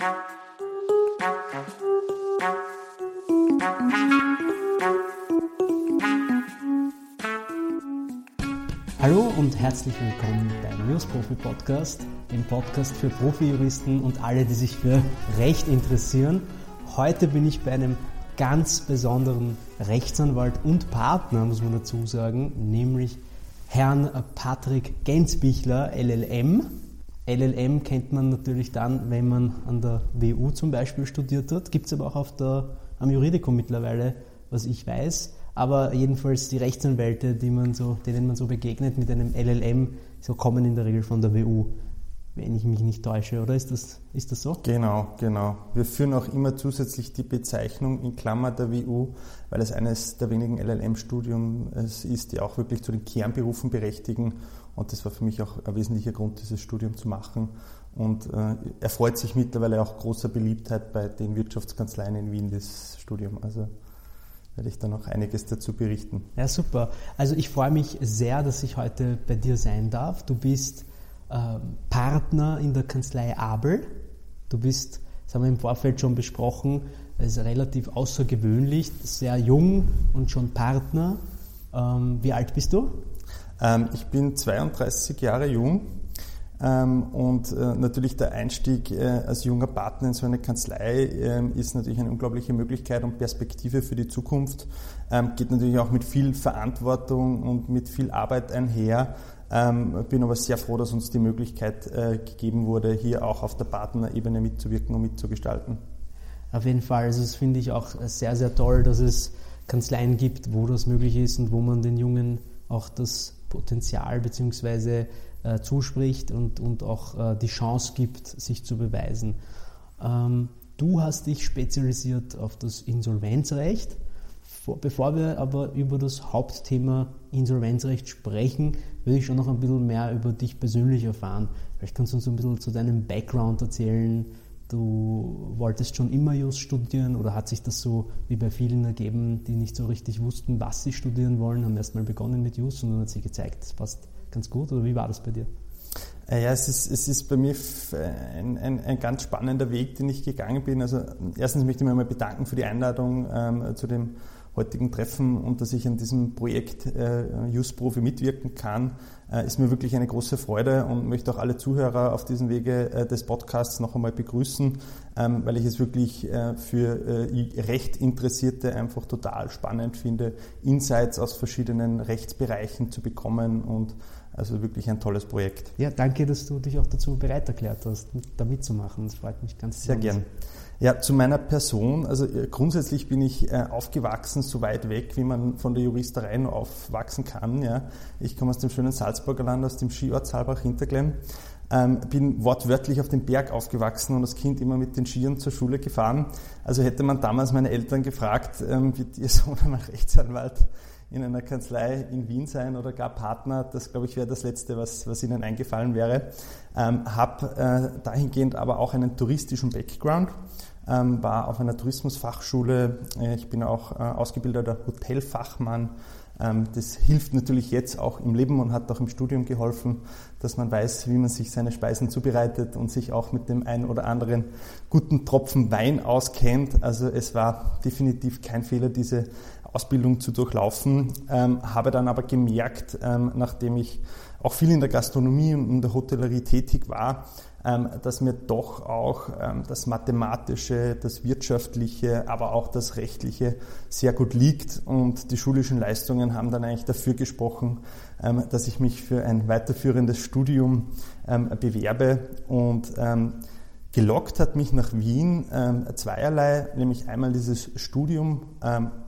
Hallo und herzlich willkommen beim News Profi Podcast, dem Podcast für Profijuristen und alle, die sich für Recht interessieren. Heute bin ich bei einem ganz besonderen Rechtsanwalt und Partner, muss man dazu sagen, nämlich Herrn Patrick Gensbichler, LLM. LLM kennt man natürlich dann, wenn man an der WU zum Beispiel studiert hat. Gibt es aber auch auf der, am Juridikum mittlerweile, was ich weiß. Aber jedenfalls die Rechtsanwälte, die man so, denen man so begegnet mit einem LLM, so kommen in der Regel von der WU wenn ich mich nicht täusche, oder ist das, ist das so? Genau, genau. Wir führen auch immer zusätzlich die Bezeichnung in Klammer der WU, weil es eines der wenigen LLM-Studien ist, die auch wirklich zu den Kernberufen berechtigen. Und das war für mich auch ein wesentlicher Grund, dieses Studium zu machen. Und äh, erfreut sich mittlerweile auch großer Beliebtheit bei den Wirtschaftskanzleien in Wien, das Studium. Also werde ich da noch einiges dazu berichten. Ja, super. Also ich freue mich sehr, dass ich heute bei dir sein darf. Du bist Partner in der Kanzlei Abel. Du bist, das haben wir im Vorfeld schon besprochen, ist relativ außergewöhnlich, sehr jung und schon Partner. Ähm, wie alt bist du? Ähm, ich bin 32 Jahre jung und äh, natürlich der Einstieg äh, als junger Partner in so eine Kanzlei ist natürlich eine unglaubliche Möglichkeit und Perspektive für die Zukunft. Geht natürlich auch mit viel Verantwortung und mit viel Arbeit einher. Ähm, bin aber sehr froh, dass uns die Möglichkeit äh, gegeben wurde, hier auch auf der Partnerebene mitzuwirken und mitzugestalten. Auf jeden Fall. Also das finde ich auch sehr, sehr toll, dass es Kanzleien gibt, wo das möglich ist und wo man den Jungen auch das Potenzial bzw. Äh, zuspricht und, und auch äh, die Chance gibt, sich zu beweisen. Ähm, du hast dich spezialisiert auf das Insolvenzrecht. Bevor wir aber über das Hauptthema Insolvenzrecht sprechen, würde ich schon noch ein bisschen mehr über dich persönlich erfahren. Vielleicht kannst du uns ein bisschen zu deinem Background erzählen. Du wolltest schon immer Just studieren oder hat sich das so wie bei vielen ergeben, die nicht so richtig wussten, was sie studieren wollen, haben erstmal begonnen mit Just und dann hat sich gezeigt, das passt ganz gut oder wie war das bei dir? Äh, ja, es ist, es ist bei mir ein, ein, ein, ganz spannender Weg, den ich gegangen bin. Also erstens möchte ich mich einmal bedanken für die Einladung ähm, zu dem heutigen Treffen und dass ich an diesem Projekt äh, Just Profi mitwirken kann, äh, ist mir wirklich eine große Freude und möchte auch alle Zuhörer auf diesem Wege äh, des Podcasts noch einmal begrüßen, ähm, weil ich es wirklich äh, für äh, Recht Interessierte einfach total spannend finde, Insights aus verschiedenen Rechtsbereichen zu bekommen und also wirklich ein tolles Projekt. Ja, danke, dass du dich auch dazu bereit erklärt hast, da mitzumachen. Das freut mich ganz sehr. Sehr gern. Ja, zu meiner Person. Also äh, grundsätzlich bin ich äh, aufgewachsen so weit weg, wie man von der Juristerei nur aufwachsen kann. Ja. Ich komme aus dem schönen Salzburger Land, aus dem Skiort Saalbach-Hinterglemm. Ähm, bin wortwörtlich auf dem Berg aufgewachsen und als Kind immer mit den Skiern zur Schule gefahren. Also hätte man damals meine Eltern gefragt, ähm, wird ihr Sohn einmal Rechtsanwalt in einer Kanzlei in Wien sein oder gar Partner, das glaube ich wäre das Letzte, was, was Ihnen eingefallen wäre. Ähm, habe äh, dahingehend aber auch einen touristischen Background ähm, war auf einer Tourismusfachschule. Äh, ich bin auch äh, ausgebildeter Hotelfachmann. Ähm, das hilft natürlich jetzt auch im Leben und hat auch im Studium geholfen, dass man weiß, wie man sich seine Speisen zubereitet und sich auch mit dem einen oder anderen guten Tropfen Wein auskennt. Also es war definitiv kein Fehler, diese Ausbildung zu durchlaufen. Ähm, habe dann aber gemerkt, ähm, nachdem ich auch viel in der Gastronomie und in der Hotellerie tätig war, ähm, dass mir doch auch ähm, das Mathematische, das Wirtschaftliche, aber auch das Rechtliche sehr gut liegt. Und die schulischen Leistungen haben dann eigentlich dafür gesprochen, ähm, dass ich mich für ein weiterführendes Studium bewerbe. Und gelockt hat mich nach Wien zweierlei, nämlich einmal dieses Studium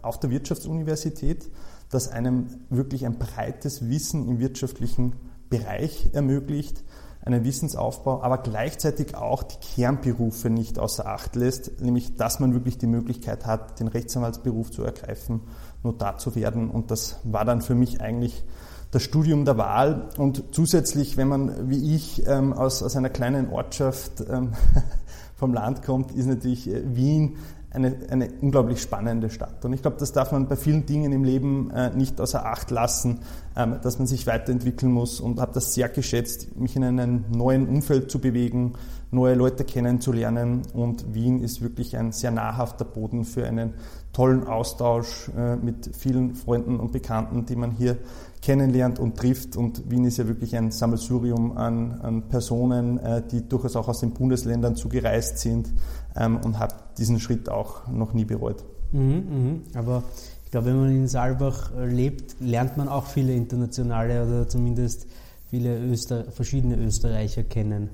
auf der Wirtschaftsuniversität, das einem wirklich ein breites Wissen im wirtschaftlichen Bereich ermöglicht einen Wissensaufbau, aber gleichzeitig auch die Kernberufe nicht außer Acht lässt, nämlich dass man wirklich die Möglichkeit hat, den Rechtsanwaltsberuf zu ergreifen, Notar zu werden. Und das war dann für mich eigentlich das Studium der Wahl. Und zusätzlich, wenn man wie ich ähm, aus, aus einer kleinen Ortschaft ähm, vom Land kommt, ist natürlich äh, Wien eine, eine unglaublich spannende Stadt. Und ich glaube, das darf man bei vielen Dingen im Leben äh, nicht außer Acht lassen, ähm, dass man sich weiterentwickeln muss und habe das sehr geschätzt, mich in einem neuen Umfeld zu bewegen, neue Leute kennenzulernen. Und Wien ist wirklich ein sehr nahrhafter Boden für einen tollen Austausch äh, mit vielen Freunden und Bekannten, die man hier kennenlernt und trifft. Und Wien ist ja wirklich ein Sammelsurium an, an Personen, äh, die durchaus auch aus den Bundesländern zugereist sind ähm, und habe diesen Schritt auch noch nie bereut. Mhm, mh. Aber ich glaube, wenn man in Saalbach äh, lebt, lernt man auch viele internationale oder zumindest viele Öster verschiedene Österreicher kennen.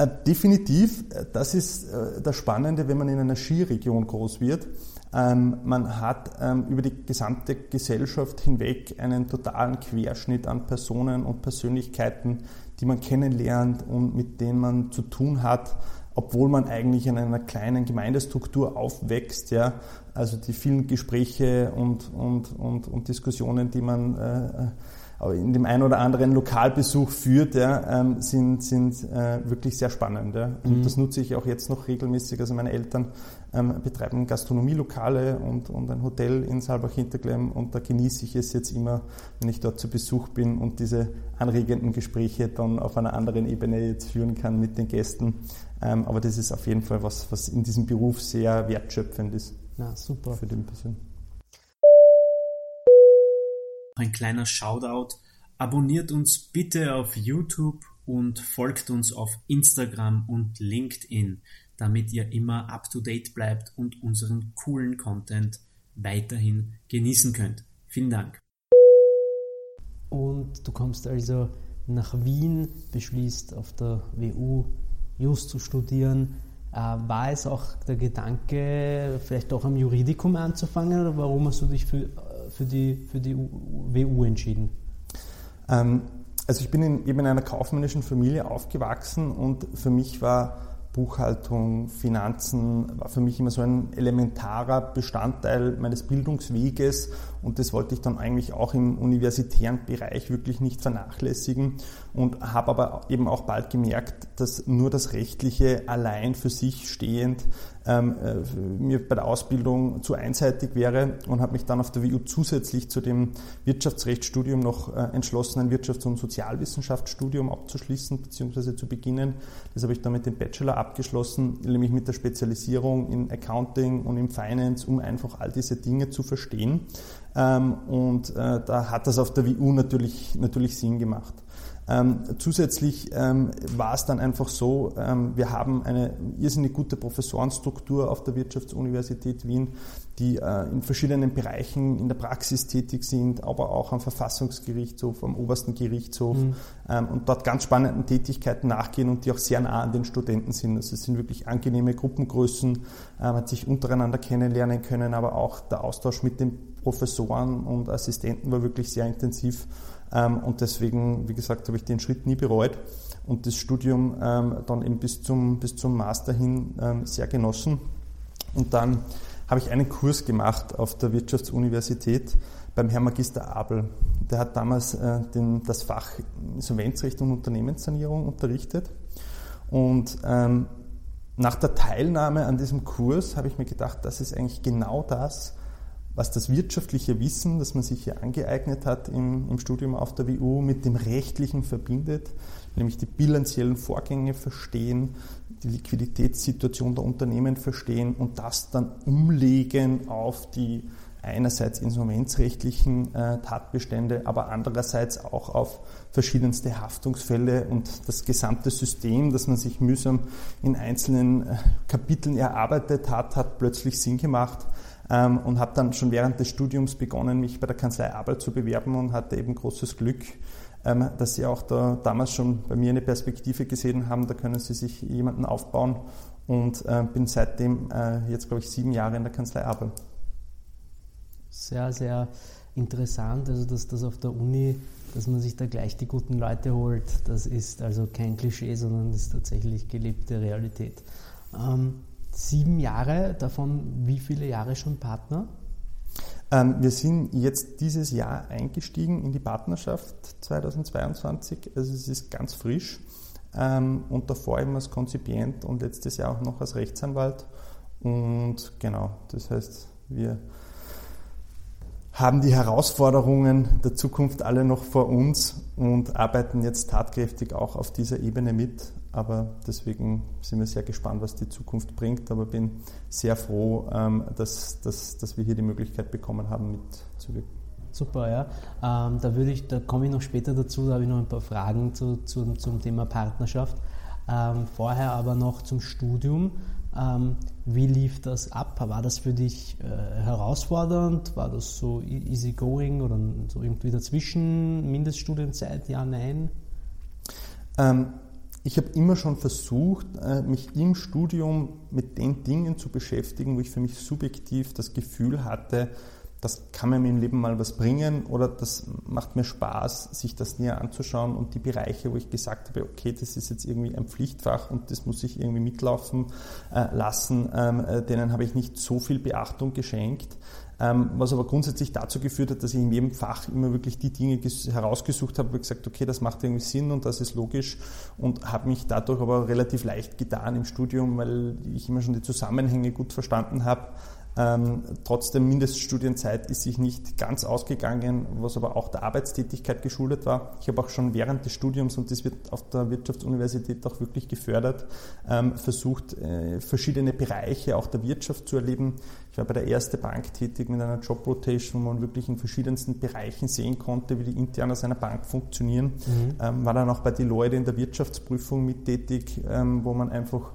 Äh, definitiv, das ist äh, das Spannende, wenn man in einer Skiregion groß wird. Ähm, man hat ähm, über die gesamte Gesellschaft hinweg einen totalen Querschnitt an Personen und Persönlichkeiten, die man kennenlernt und mit denen man zu tun hat, obwohl man eigentlich in einer kleinen Gemeindestruktur aufwächst. Ja? Also die vielen Gespräche und, und, und, und Diskussionen, die man äh, in dem einen oder anderen Lokalbesuch führt, ja, ähm, sind, sind äh, wirklich sehr spannend. Ja. Und mhm. das nutze ich auch jetzt noch regelmäßig. Also meine Eltern ähm, betreiben Gastronomielokale und, und ein Hotel in Saalbach-Hinterglemm und da genieße ich es jetzt immer, wenn ich dort zu Besuch bin und diese anregenden Gespräche dann auf einer anderen Ebene jetzt führen kann mit den Gästen. Ähm, aber das ist auf jeden Fall was, was in diesem Beruf sehr wertschöpfend ist. Ja, super. Für den Person ein kleiner Shoutout. Abonniert uns bitte auf YouTube und folgt uns auf Instagram und LinkedIn, damit ihr immer up to date bleibt und unseren coolen Content weiterhin genießen könnt. Vielen Dank. Und du kommst also nach Wien, beschließt auf der WU Just zu studieren. Äh, war es auch der Gedanke, vielleicht auch am Juridikum anzufangen oder warum hast du dich für für die, für die WU entschieden? Ähm, also ich bin in, eben in einer kaufmännischen Familie aufgewachsen und für mich war Buchhaltung, Finanzen war für mich immer so ein elementarer Bestandteil meines Bildungsweges und das wollte ich dann eigentlich auch im universitären Bereich wirklich nicht vernachlässigen und habe aber eben auch bald gemerkt, dass nur das Rechtliche allein für sich stehend ähm, äh, mir bei der Ausbildung zu einseitig wäre und habe mich dann auf der WU zusätzlich zu dem Wirtschaftsrechtsstudium noch äh, entschlossen, ein Wirtschafts- und Sozialwissenschaftsstudium abzuschließen bzw. zu beginnen. Das habe ich dann mit dem Bachelor abgeschlossen, nämlich mit der Spezialisierung in Accounting und in Finance, um einfach all diese Dinge zu verstehen. Ähm, und äh, da hat das auf der WU natürlich, natürlich Sinn gemacht. Ähm, zusätzlich ähm, war es dann einfach so, ähm, wir haben eine irrsinnig gute Professorenstruktur auf der Wirtschaftsuniversität Wien, die äh, in verschiedenen Bereichen in der Praxis tätig sind, aber auch am Verfassungsgerichtshof, am obersten Gerichtshof mhm. ähm, und dort ganz spannenden Tätigkeiten nachgehen und die auch sehr nah an den Studenten sind. Also es sind wirklich angenehme Gruppengrößen, äh, man hat sich untereinander kennenlernen können, aber auch der Austausch mit den Professoren und Assistenten war wirklich sehr intensiv. Ähm, und deswegen, wie gesagt, habe ich den Schritt nie bereut und das Studium ähm, dann eben bis zum, bis zum Master hin ähm, sehr genossen. Und dann habe ich einen Kurs gemacht auf der Wirtschaftsuniversität beim Herrn Magister Abel. Der hat damals äh, den, das Fach Insolvenzrecht und Unternehmenssanierung unterrichtet. Und ähm, nach der Teilnahme an diesem Kurs habe ich mir gedacht, das ist eigentlich genau das, was das wirtschaftliche Wissen, das man sich hier angeeignet hat im, im, Studium auf der WU, mit dem rechtlichen verbindet, nämlich die bilanziellen Vorgänge verstehen, die Liquiditätssituation der Unternehmen verstehen und das dann umlegen auf die einerseits insolvenzrechtlichen äh, Tatbestände, aber andererseits auch auf verschiedenste Haftungsfälle und das gesamte System, das man sich mühsam in einzelnen äh, Kapiteln erarbeitet hat, hat plötzlich Sinn gemacht ähm, und habe dann schon während des Studiums begonnen, mich bei der Kanzlei Arbeit zu bewerben und hatte eben großes Glück, ähm, dass sie auch da damals schon bei mir eine Perspektive gesehen haben, da können sie sich jemanden aufbauen und äh, bin seitdem äh, jetzt, glaube ich, sieben Jahre in der Kanzlei Arbeit. Sehr, sehr interessant, also dass das auf der Uni, dass man sich da gleich die guten Leute holt, das ist also kein Klischee, sondern das ist tatsächlich gelebte Realität. Ähm, sieben Jahre, davon wie viele Jahre schon Partner? Ähm, wir sind jetzt dieses Jahr eingestiegen in die Partnerschaft 2022, also es ist ganz frisch ähm, und davor eben als Konzipient und letztes Jahr auch noch als Rechtsanwalt. Und genau, das heißt, wir haben die Herausforderungen der Zukunft alle noch vor uns und arbeiten jetzt tatkräftig auch auf dieser Ebene mit. Aber deswegen sind wir sehr gespannt, was die Zukunft bringt. Aber bin sehr froh, ähm, dass, dass, dass wir hier die Möglichkeit bekommen haben, mitzuwirken. Super, ja. Ähm, da würde ich, da komme ich noch später dazu, da habe ich noch ein paar Fragen zu, zu, zum Thema Partnerschaft. Ähm, vorher aber noch zum Studium. Ähm, wie lief das ab? War das für dich äh, herausfordernd? War das so e-, easy going oder so irgendwie dazwischen? Mindeststudienzeit? Ja, nein? Ähm, ich habe immer schon versucht, äh, mich im Studium mit den Dingen zu beschäftigen, wo ich für mich subjektiv das Gefühl hatte, das kann mir im Leben mal was bringen oder das macht mir Spaß, sich das näher anzuschauen und die Bereiche, wo ich gesagt habe, okay, das ist jetzt irgendwie ein Pflichtfach und das muss ich irgendwie mitlaufen äh, lassen, ähm, äh, denen habe ich nicht so viel Beachtung geschenkt. Ähm, was aber grundsätzlich dazu geführt hat, dass ich in jedem Fach immer wirklich die Dinge herausgesucht habe, wo ich gesagt okay, das macht irgendwie Sinn und das ist logisch und habe mich dadurch aber relativ leicht getan im Studium, weil ich immer schon die Zusammenhänge gut verstanden habe ähm, trotzdem Mindeststudienzeit ist sich nicht ganz ausgegangen, was aber auch der Arbeitstätigkeit geschuldet war. Ich habe auch schon während des Studiums, und das wird auf der Wirtschaftsuniversität auch wirklich gefördert, ähm, versucht, äh, verschiedene Bereiche auch der Wirtschaft zu erleben. Ich war bei der erste Bank tätig mit einer Job-Rotation, wo man wirklich in verschiedensten Bereichen sehen konnte, wie die intern aus einer Bank funktionieren. Mhm. Ähm, war dann auch bei Deloitte in der Wirtschaftsprüfung mit tätig, ähm, wo man einfach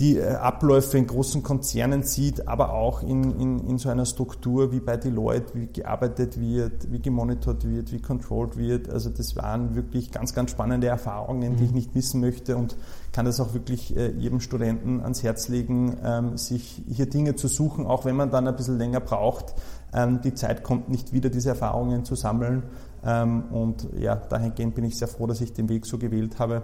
die äh, Abläufe in großen Konzernen sieht, aber auch in, in, in so einer Struktur wie bei Deloitte, wie gearbeitet wird, wie gemonitort wird, wie controlled wird. Also das waren wirklich ganz, ganz spannende Erfahrungen, die ich mhm. nicht missen möchte und kann das auch wirklich äh, jedem Studenten ans Herz legen, ähm, sich hier Dinge zu suchen, auch wenn man dann ein bisschen länger braucht. Ähm, die Zeit kommt nicht wieder, diese Erfahrungen zu sammeln. Ähm, und ja, dahingehend bin ich sehr froh, dass ich den Weg so gewählt habe.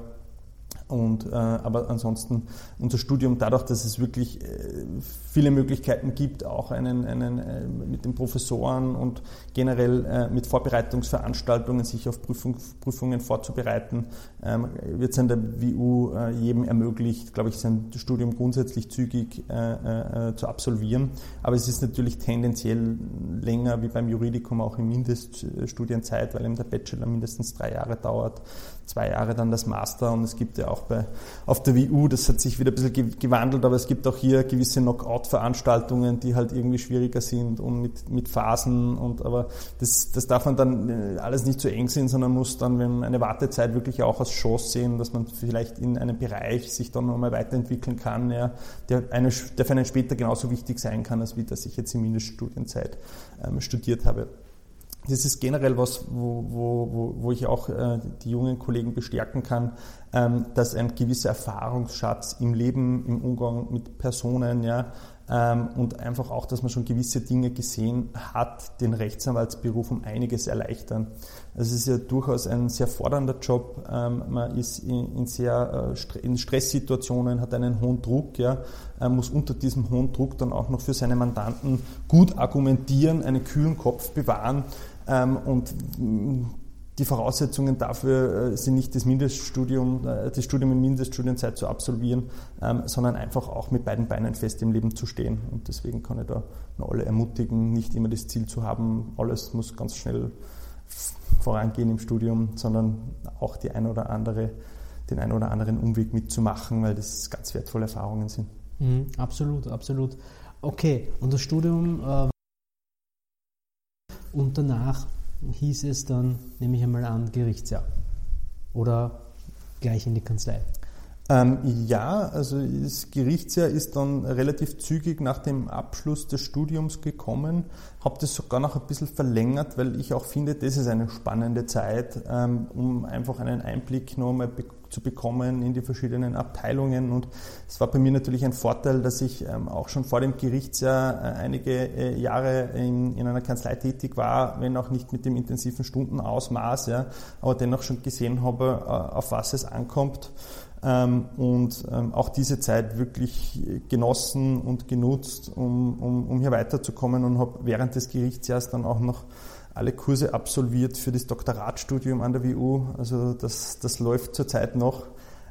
Und, äh, aber ansonsten unser Studium, dadurch, dass es wirklich äh, viele Möglichkeiten gibt, auch einen, einen, äh, mit den Professoren und generell äh, mit Vorbereitungsveranstaltungen sich auf Prüfung, Prüfungen vorzubereiten, ähm, wird es an der WU äh, jedem ermöglicht, glaube ich, sein Studium grundsätzlich zügig äh, zu absolvieren. Aber es ist natürlich tendenziell länger wie beim Juridikum auch in Mindeststudienzeit, weil eben der Bachelor mindestens drei Jahre dauert zwei Jahre dann das Master und es gibt ja auch bei, auf der WU, das hat sich wieder ein bisschen gewandelt, aber es gibt auch hier gewisse Knockout-Veranstaltungen, die halt irgendwie schwieriger sind und mit, mit Phasen und aber das, das darf man dann äh, alles nicht zu eng sehen, sondern muss dann, wenn eine Wartezeit wirklich auch als Chance sehen, dass man vielleicht in einem Bereich sich dann nochmal weiterentwickeln kann, ja, der, eine, der für einen später genauso wichtig sein kann, als wie dass ich jetzt in Mindeststudienzeit ähm, studiert habe das ist generell was, wo, wo, wo ich auch äh, die jungen Kollegen bestärken kann, ähm, dass ein gewisser Erfahrungsschatz im Leben, im Umgang mit Personen, ja, ähm, und einfach auch, dass man schon gewisse Dinge gesehen hat, den Rechtsanwaltsberuf um einiges erleichtern. Also es ist ja durchaus ein sehr fordernder Job. Ähm, man ist in, in sehr äh, in Stresssituationen, hat einen hohen Druck, ja, muss unter diesem hohen Druck dann auch noch für seine Mandanten gut argumentieren, einen kühlen Kopf bewahren und mm, die Voraussetzungen dafür äh, sind nicht das Mindeststudium, äh, das Studium in Mindeststudienzeit zu absolvieren, ähm, sondern einfach auch mit beiden Beinen fest im Leben zu stehen. Und deswegen kann ich da alle ermutigen, nicht immer das Ziel zu haben, alles muss ganz schnell vorangehen im Studium, sondern auch die ein oder andere, den einen oder anderen Umweg mitzumachen, weil das ganz wertvolle Erfahrungen sind. Mhm, absolut, absolut. Okay, und das Studium äh, und danach hieß es dann, nehme ich einmal an, Gerichtsjahr. Oder gleich in die Kanzlei. Ähm, ja, also das Gerichtsjahr ist dann relativ zügig nach dem Abschluss des Studiums gekommen. Habe das sogar noch ein bisschen verlängert, weil ich auch finde, das ist eine spannende Zeit, ähm, um einfach einen Einblick noch einmal zu bekommen in die verschiedenen Abteilungen. Und es war bei mir natürlich ein Vorteil, dass ich ähm, auch schon vor dem Gerichtsjahr äh, einige äh, Jahre in, in einer Kanzlei tätig war, wenn auch nicht mit dem intensiven Stundenausmaß, ja, aber dennoch schon gesehen habe, äh, auf was es ankommt ähm, und ähm, auch diese Zeit wirklich genossen und genutzt, um, um, um hier weiterzukommen und habe während des Gerichtsjahres dann auch noch alle Kurse absolviert für das Doktoratstudium an der WU. Also das, das läuft zurzeit noch.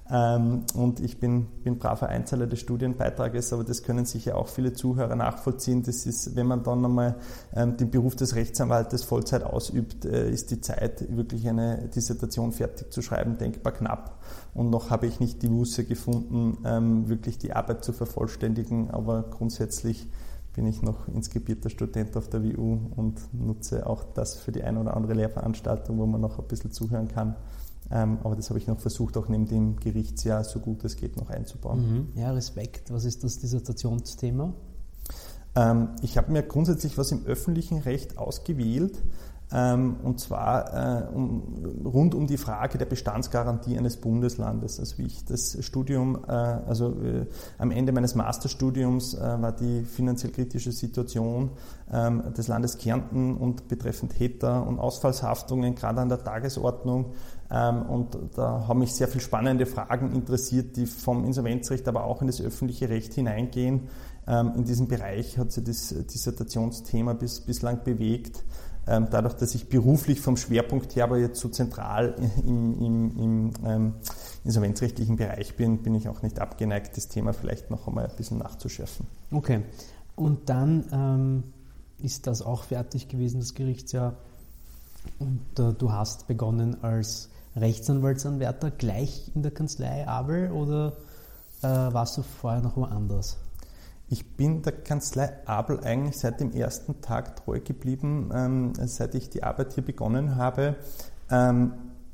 Ähm, und ich bin, bin braver Einzahler des Studienbeitrages, aber das können sicher auch viele Zuhörer nachvollziehen. Das ist, wenn man dann einmal ähm, den Beruf des Rechtsanwaltes Vollzeit ausübt, äh, ist die Zeit, wirklich eine Dissertation fertig zu schreiben, denkbar knapp. Und noch habe ich nicht die Muße gefunden, ähm, wirklich die Arbeit zu vervollständigen, aber grundsätzlich bin ich noch inskribierter Student auf der WU und nutze auch das für die eine oder andere Lehrveranstaltung, wo man noch ein bisschen zuhören kann. Ähm, aber das habe ich noch versucht, auch neben dem Gerichtsjahr so gut es geht noch einzubauen. Mhm. Ja, Respekt. Was ist das Dissertationsthema? Ähm, ich habe mir grundsätzlich was im öffentlichen Recht ausgewählt, und zwar äh, rund um die Frage der Bestandsgarantie eines Bundeslandes. Also wie ich das Studium, äh, also äh, am Ende meines Masterstudiums war die finanziell kritische Situation ähm, des Landes Kärnten und betreffend Heter und Ausfallshaftungen gerade an der Tagesordnung. Ähm, und da haben mich sehr viele spannende Fragen interessiert, die vom Insolvenzrecht, aber auch in das öffentliche Recht hineingehen. In diesem Bereich hat sich das Dissertationsthema bis, bislang bewegt. Ähm, dadurch, dass ich beruflich vom Schwerpunkt her aber jetzt so zentral im, im, im ähm, insolvenzrechtlichen Bereich bin, bin ich auch nicht abgeneigt, das Thema vielleicht noch einmal ein bisschen nachzuschärfen. Okay. Und dann ähm, ist das auch fertig gewesen, das Gerichtsjahr. Und äh, du hast begonnen als Rechtsanwaltsanwärter gleich in der Kanzlei Abel oder äh, warst du vorher noch woanders? Ich bin der Kanzlei Abel eigentlich seit dem ersten Tag treu geblieben, ähm, seit ich die Arbeit hier begonnen habe. Ähm,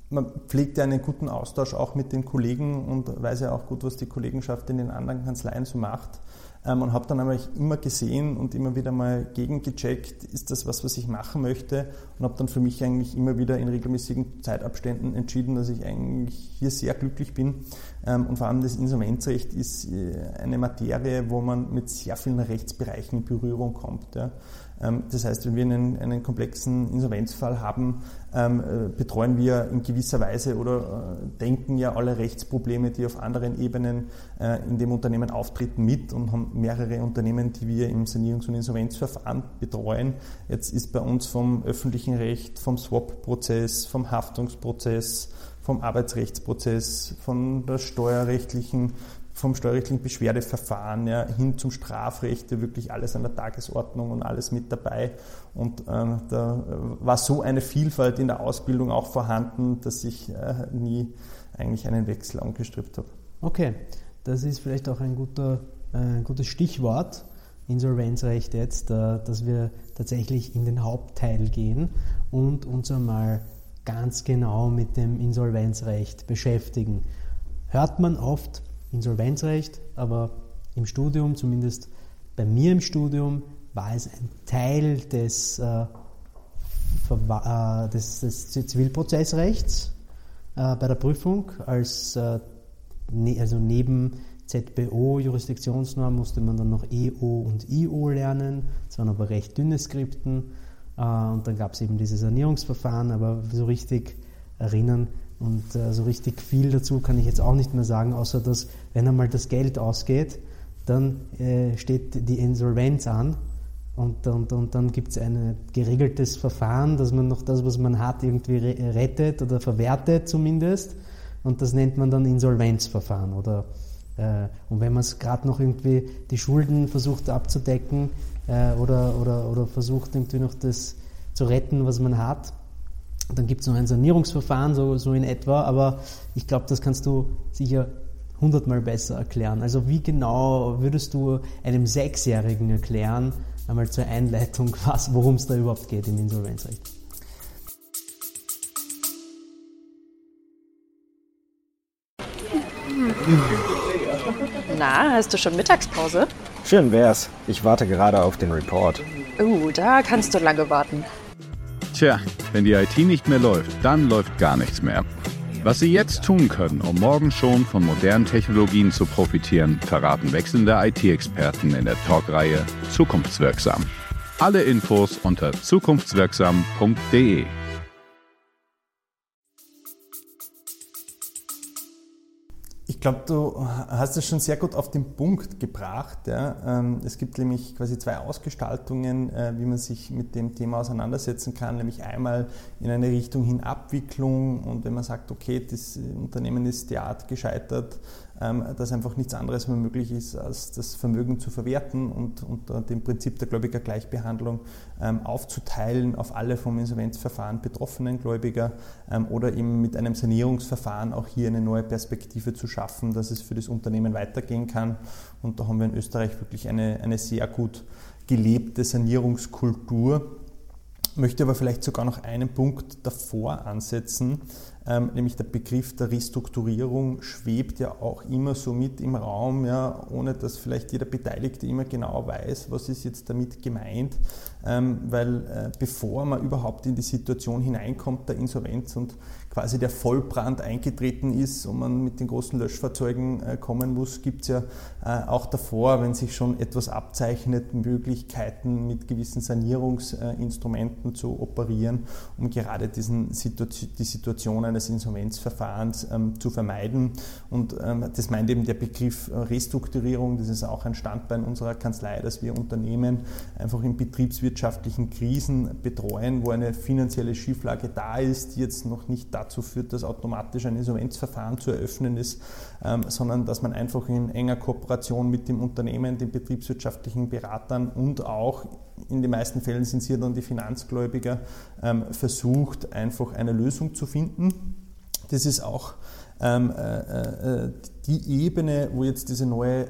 man pflegt ja einen guten Austausch auch mit den Kollegen und weiß ja auch gut, was die Kollegenschaft in den anderen Kanzleien so macht. Ähm, und habe dann aber immer gesehen und immer wieder mal gegengecheckt, ist das was, was ich machen möchte und habe dann für mich eigentlich immer wieder in regelmäßigen Zeitabständen entschieden, dass ich eigentlich hier sehr glücklich bin. Ähm, und vor allem das Insolvenzrecht ist äh, eine Materie, wo man mit sehr vielen Rechtsbereichen in Berührung kommt. Ähm, das heißt, wenn wir einen, einen komplexen Insolvenzfall haben, ähm, äh, betreuen wir in gewisser Weise oder äh, denken ja alle Rechtsprobleme, die auf anderen Ebenen äh, in dem Unternehmen auftreten, mit und haben mehrere Unternehmen, die wir im Sanierungs- und Insolvenzverfahren betreuen. Jetzt ist bei uns vom öffentlichen Recht, vom Swap-Prozess, vom Haftungsprozess, vom Arbeitsrechtsprozess, von der steuerrechtlichen vom steuerrechtlichen Beschwerdeverfahren ja, hin zum Strafrecht, wirklich alles an der Tagesordnung und alles mit dabei. Und ähm, da war so eine Vielfalt in der Ausbildung auch vorhanden, dass ich äh, nie eigentlich einen Wechsel angestrebt habe. Okay, das ist vielleicht auch ein, guter, äh, ein gutes Stichwort, Insolvenzrecht jetzt, äh, dass wir tatsächlich in den Hauptteil gehen und uns einmal ganz genau mit dem Insolvenzrecht beschäftigen. Hört man oft, Insolvenzrecht, aber im Studium, zumindest bei mir im Studium, war es ein Teil des, äh, äh des, des Zivilprozessrechts äh, bei der Prüfung. Als, äh, ne, also neben ZBO, Jurisdiktionsnorm, musste man dann noch EO und IO lernen. Das waren aber recht dünne Skripten. Äh, und dann gab es eben diese Sanierungsverfahren, aber so richtig erinnern und äh, so richtig viel dazu kann ich jetzt auch nicht mehr sagen, außer dass, wenn einmal das Geld ausgeht, dann äh, steht die Insolvenz an und, und, und dann gibt es ein geregeltes Verfahren, dass man noch das, was man hat, irgendwie rettet oder verwertet zumindest. Und das nennt man dann Insolvenzverfahren. Oder, äh, und wenn man es gerade noch irgendwie die Schulden versucht abzudecken äh, oder, oder, oder versucht irgendwie noch das zu retten, was man hat, dann gibt es noch ein Sanierungsverfahren, so, so in etwa, aber ich glaube, das kannst du sicher hundertmal besser erklären. Also wie genau würdest du einem Sechsjährigen erklären, einmal zur Einleitung, worum es da überhaupt geht im Insolvenzrecht? Na, hast du schon Mittagspause? Schön wär's. Ich warte gerade auf den Report. Uh, da kannst du lange warten. Tja, wenn die IT nicht mehr läuft, dann läuft gar nichts mehr. Was Sie jetzt tun können, um morgen schon von modernen Technologien zu profitieren, verraten wechselnde IT-Experten in der Talkreihe Zukunftswirksam. Alle Infos unter zukunftswirksam.de. Ich glaube, du hast es schon sehr gut auf den Punkt gebracht. Ja. Ähm, es gibt nämlich quasi zwei Ausgestaltungen, äh, wie man sich mit dem Thema auseinandersetzen kann, nämlich einmal in eine Richtung hin Abwicklung und wenn man sagt, okay, das Unternehmen ist derart gescheitert, dass einfach nichts anderes mehr möglich ist, als das Vermögen zu verwerten und unter dem Prinzip der Gläubigergleichbehandlung ähm, aufzuteilen auf alle vom Insolvenzverfahren betroffenen Gläubiger ähm, oder eben mit einem Sanierungsverfahren auch hier eine neue Perspektive zu schaffen, dass es für das Unternehmen weitergehen kann. Und da haben wir in Österreich wirklich eine, eine sehr gut gelebte Sanierungskultur. Möchte aber vielleicht sogar noch einen Punkt davor ansetzen, ähm, nämlich der Begriff der Restrukturierung schwebt ja auch immer so mit im Raum, ja, ohne dass vielleicht jeder Beteiligte immer genau weiß, was ist jetzt damit gemeint, ähm, weil äh, bevor man überhaupt in die Situation hineinkommt der Insolvenz und quasi der Vollbrand eingetreten ist und man mit den großen Löschfahrzeugen äh, kommen muss, gibt es ja auch davor, wenn sich schon etwas abzeichnet, Möglichkeiten mit gewissen Sanierungsinstrumenten zu operieren, um gerade diesen die Situation eines Insolvenzverfahrens ähm, zu vermeiden. Und ähm, das meint eben der Begriff Restrukturierung, das ist auch ein Standbein unserer Kanzlei, dass wir Unternehmen einfach in betriebswirtschaftlichen Krisen betreuen, wo eine finanzielle Schieflage da ist, die jetzt noch nicht da dazu führt, dass automatisch ein Insolvenzverfahren zu eröffnen ist, ähm, sondern dass man einfach in enger Kooperation mit dem Unternehmen, den betriebswirtschaftlichen Beratern und auch in den meisten Fällen sind es hier dann die Finanzgläubiger, ähm, versucht, einfach eine Lösung zu finden. Das ist auch ähm, äh, äh, die Ebene, wo jetzt diese neue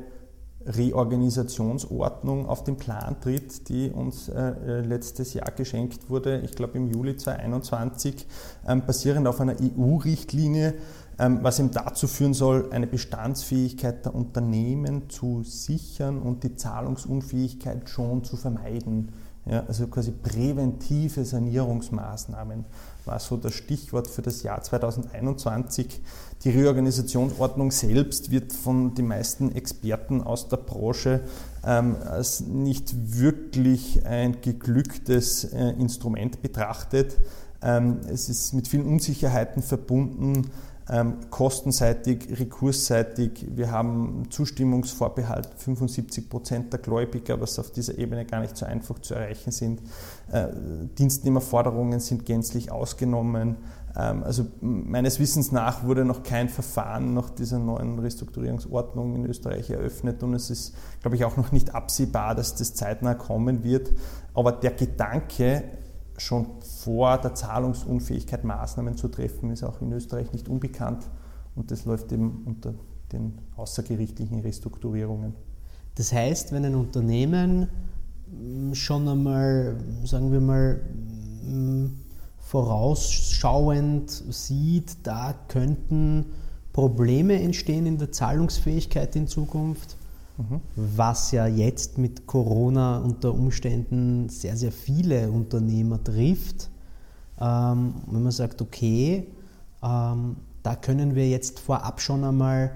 Reorganisationsordnung auf den Plan tritt, die uns äh, äh letztes Jahr geschenkt wurde, ich glaube im Juli 2021, ähm, basierend auf einer EU-Richtlinie, was eben dazu führen soll, eine Bestandsfähigkeit der Unternehmen zu sichern und die Zahlungsunfähigkeit schon zu vermeiden. Ja, also quasi präventive Sanierungsmaßnahmen war so das Stichwort für das Jahr 2021. Die Reorganisationsordnung selbst wird von den meisten Experten aus der Branche ähm, als nicht wirklich ein geglücktes äh, Instrument betrachtet. Ähm, es ist mit vielen Unsicherheiten verbunden ähm, kostenseitig, rekursseitig. Wir haben Zustimmungsvorbehalt 75 Prozent der Gläubiger, was auf dieser Ebene gar nicht so einfach zu erreichen sind. Äh, Dienstnehmerforderungen sind gänzlich ausgenommen. Ähm, also meines Wissens nach wurde noch kein Verfahren nach dieser neuen Restrukturierungsordnung in Österreich eröffnet und es ist, glaube ich, auch noch nicht absehbar, dass das zeitnah kommen wird. Aber der Gedanke, schon vor der Zahlungsunfähigkeit Maßnahmen zu treffen, ist auch in Österreich nicht unbekannt und das läuft eben unter den außergerichtlichen Restrukturierungen. Das heißt, wenn ein Unternehmen schon einmal, sagen wir mal, vorausschauend sieht, da könnten Probleme entstehen in der Zahlungsfähigkeit in Zukunft, was ja jetzt mit Corona unter Umständen sehr, sehr viele Unternehmer trifft. Ähm, wenn man sagt, okay, ähm, da können wir jetzt vorab schon einmal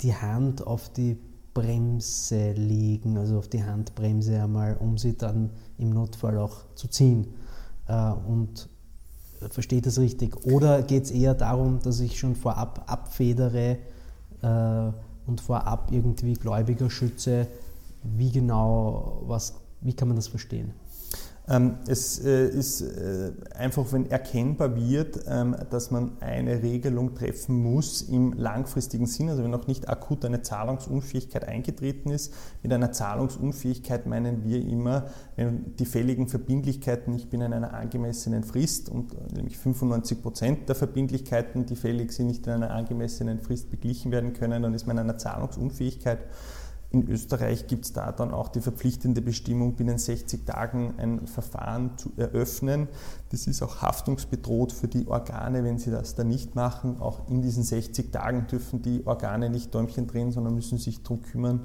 die Hand auf die Bremse legen, also auf die Handbremse einmal, um sie dann im Notfall auch zu ziehen. Äh, und versteht das richtig? Oder geht es eher darum, dass ich schon vorab abfedere äh, und vorab irgendwie Gläubiger schütze? Wie genau, was, wie kann man das verstehen? Ähm, es äh, ist äh, einfach, wenn erkennbar wird, ähm, dass man eine Regelung treffen muss im langfristigen Sinn, also wenn noch nicht akut eine Zahlungsunfähigkeit eingetreten ist. Mit einer Zahlungsunfähigkeit meinen wir immer, wenn die fälligen Verbindlichkeiten nicht binnen einer angemessenen Frist und nämlich 95 Prozent der Verbindlichkeiten, die fällig sind, nicht in einer angemessenen Frist beglichen werden können, dann ist man in einer Zahlungsunfähigkeit. In Österreich gibt es da dann auch die verpflichtende Bestimmung, binnen 60 Tagen ein Verfahren zu eröffnen. Das ist auch haftungsbedroht für die Organe, wenn sie das dann nicht machen. Auch in diesen 60 Tagen dürfen die Organe nicht Däumchen drehen, sondern müssen sich darum kümmern,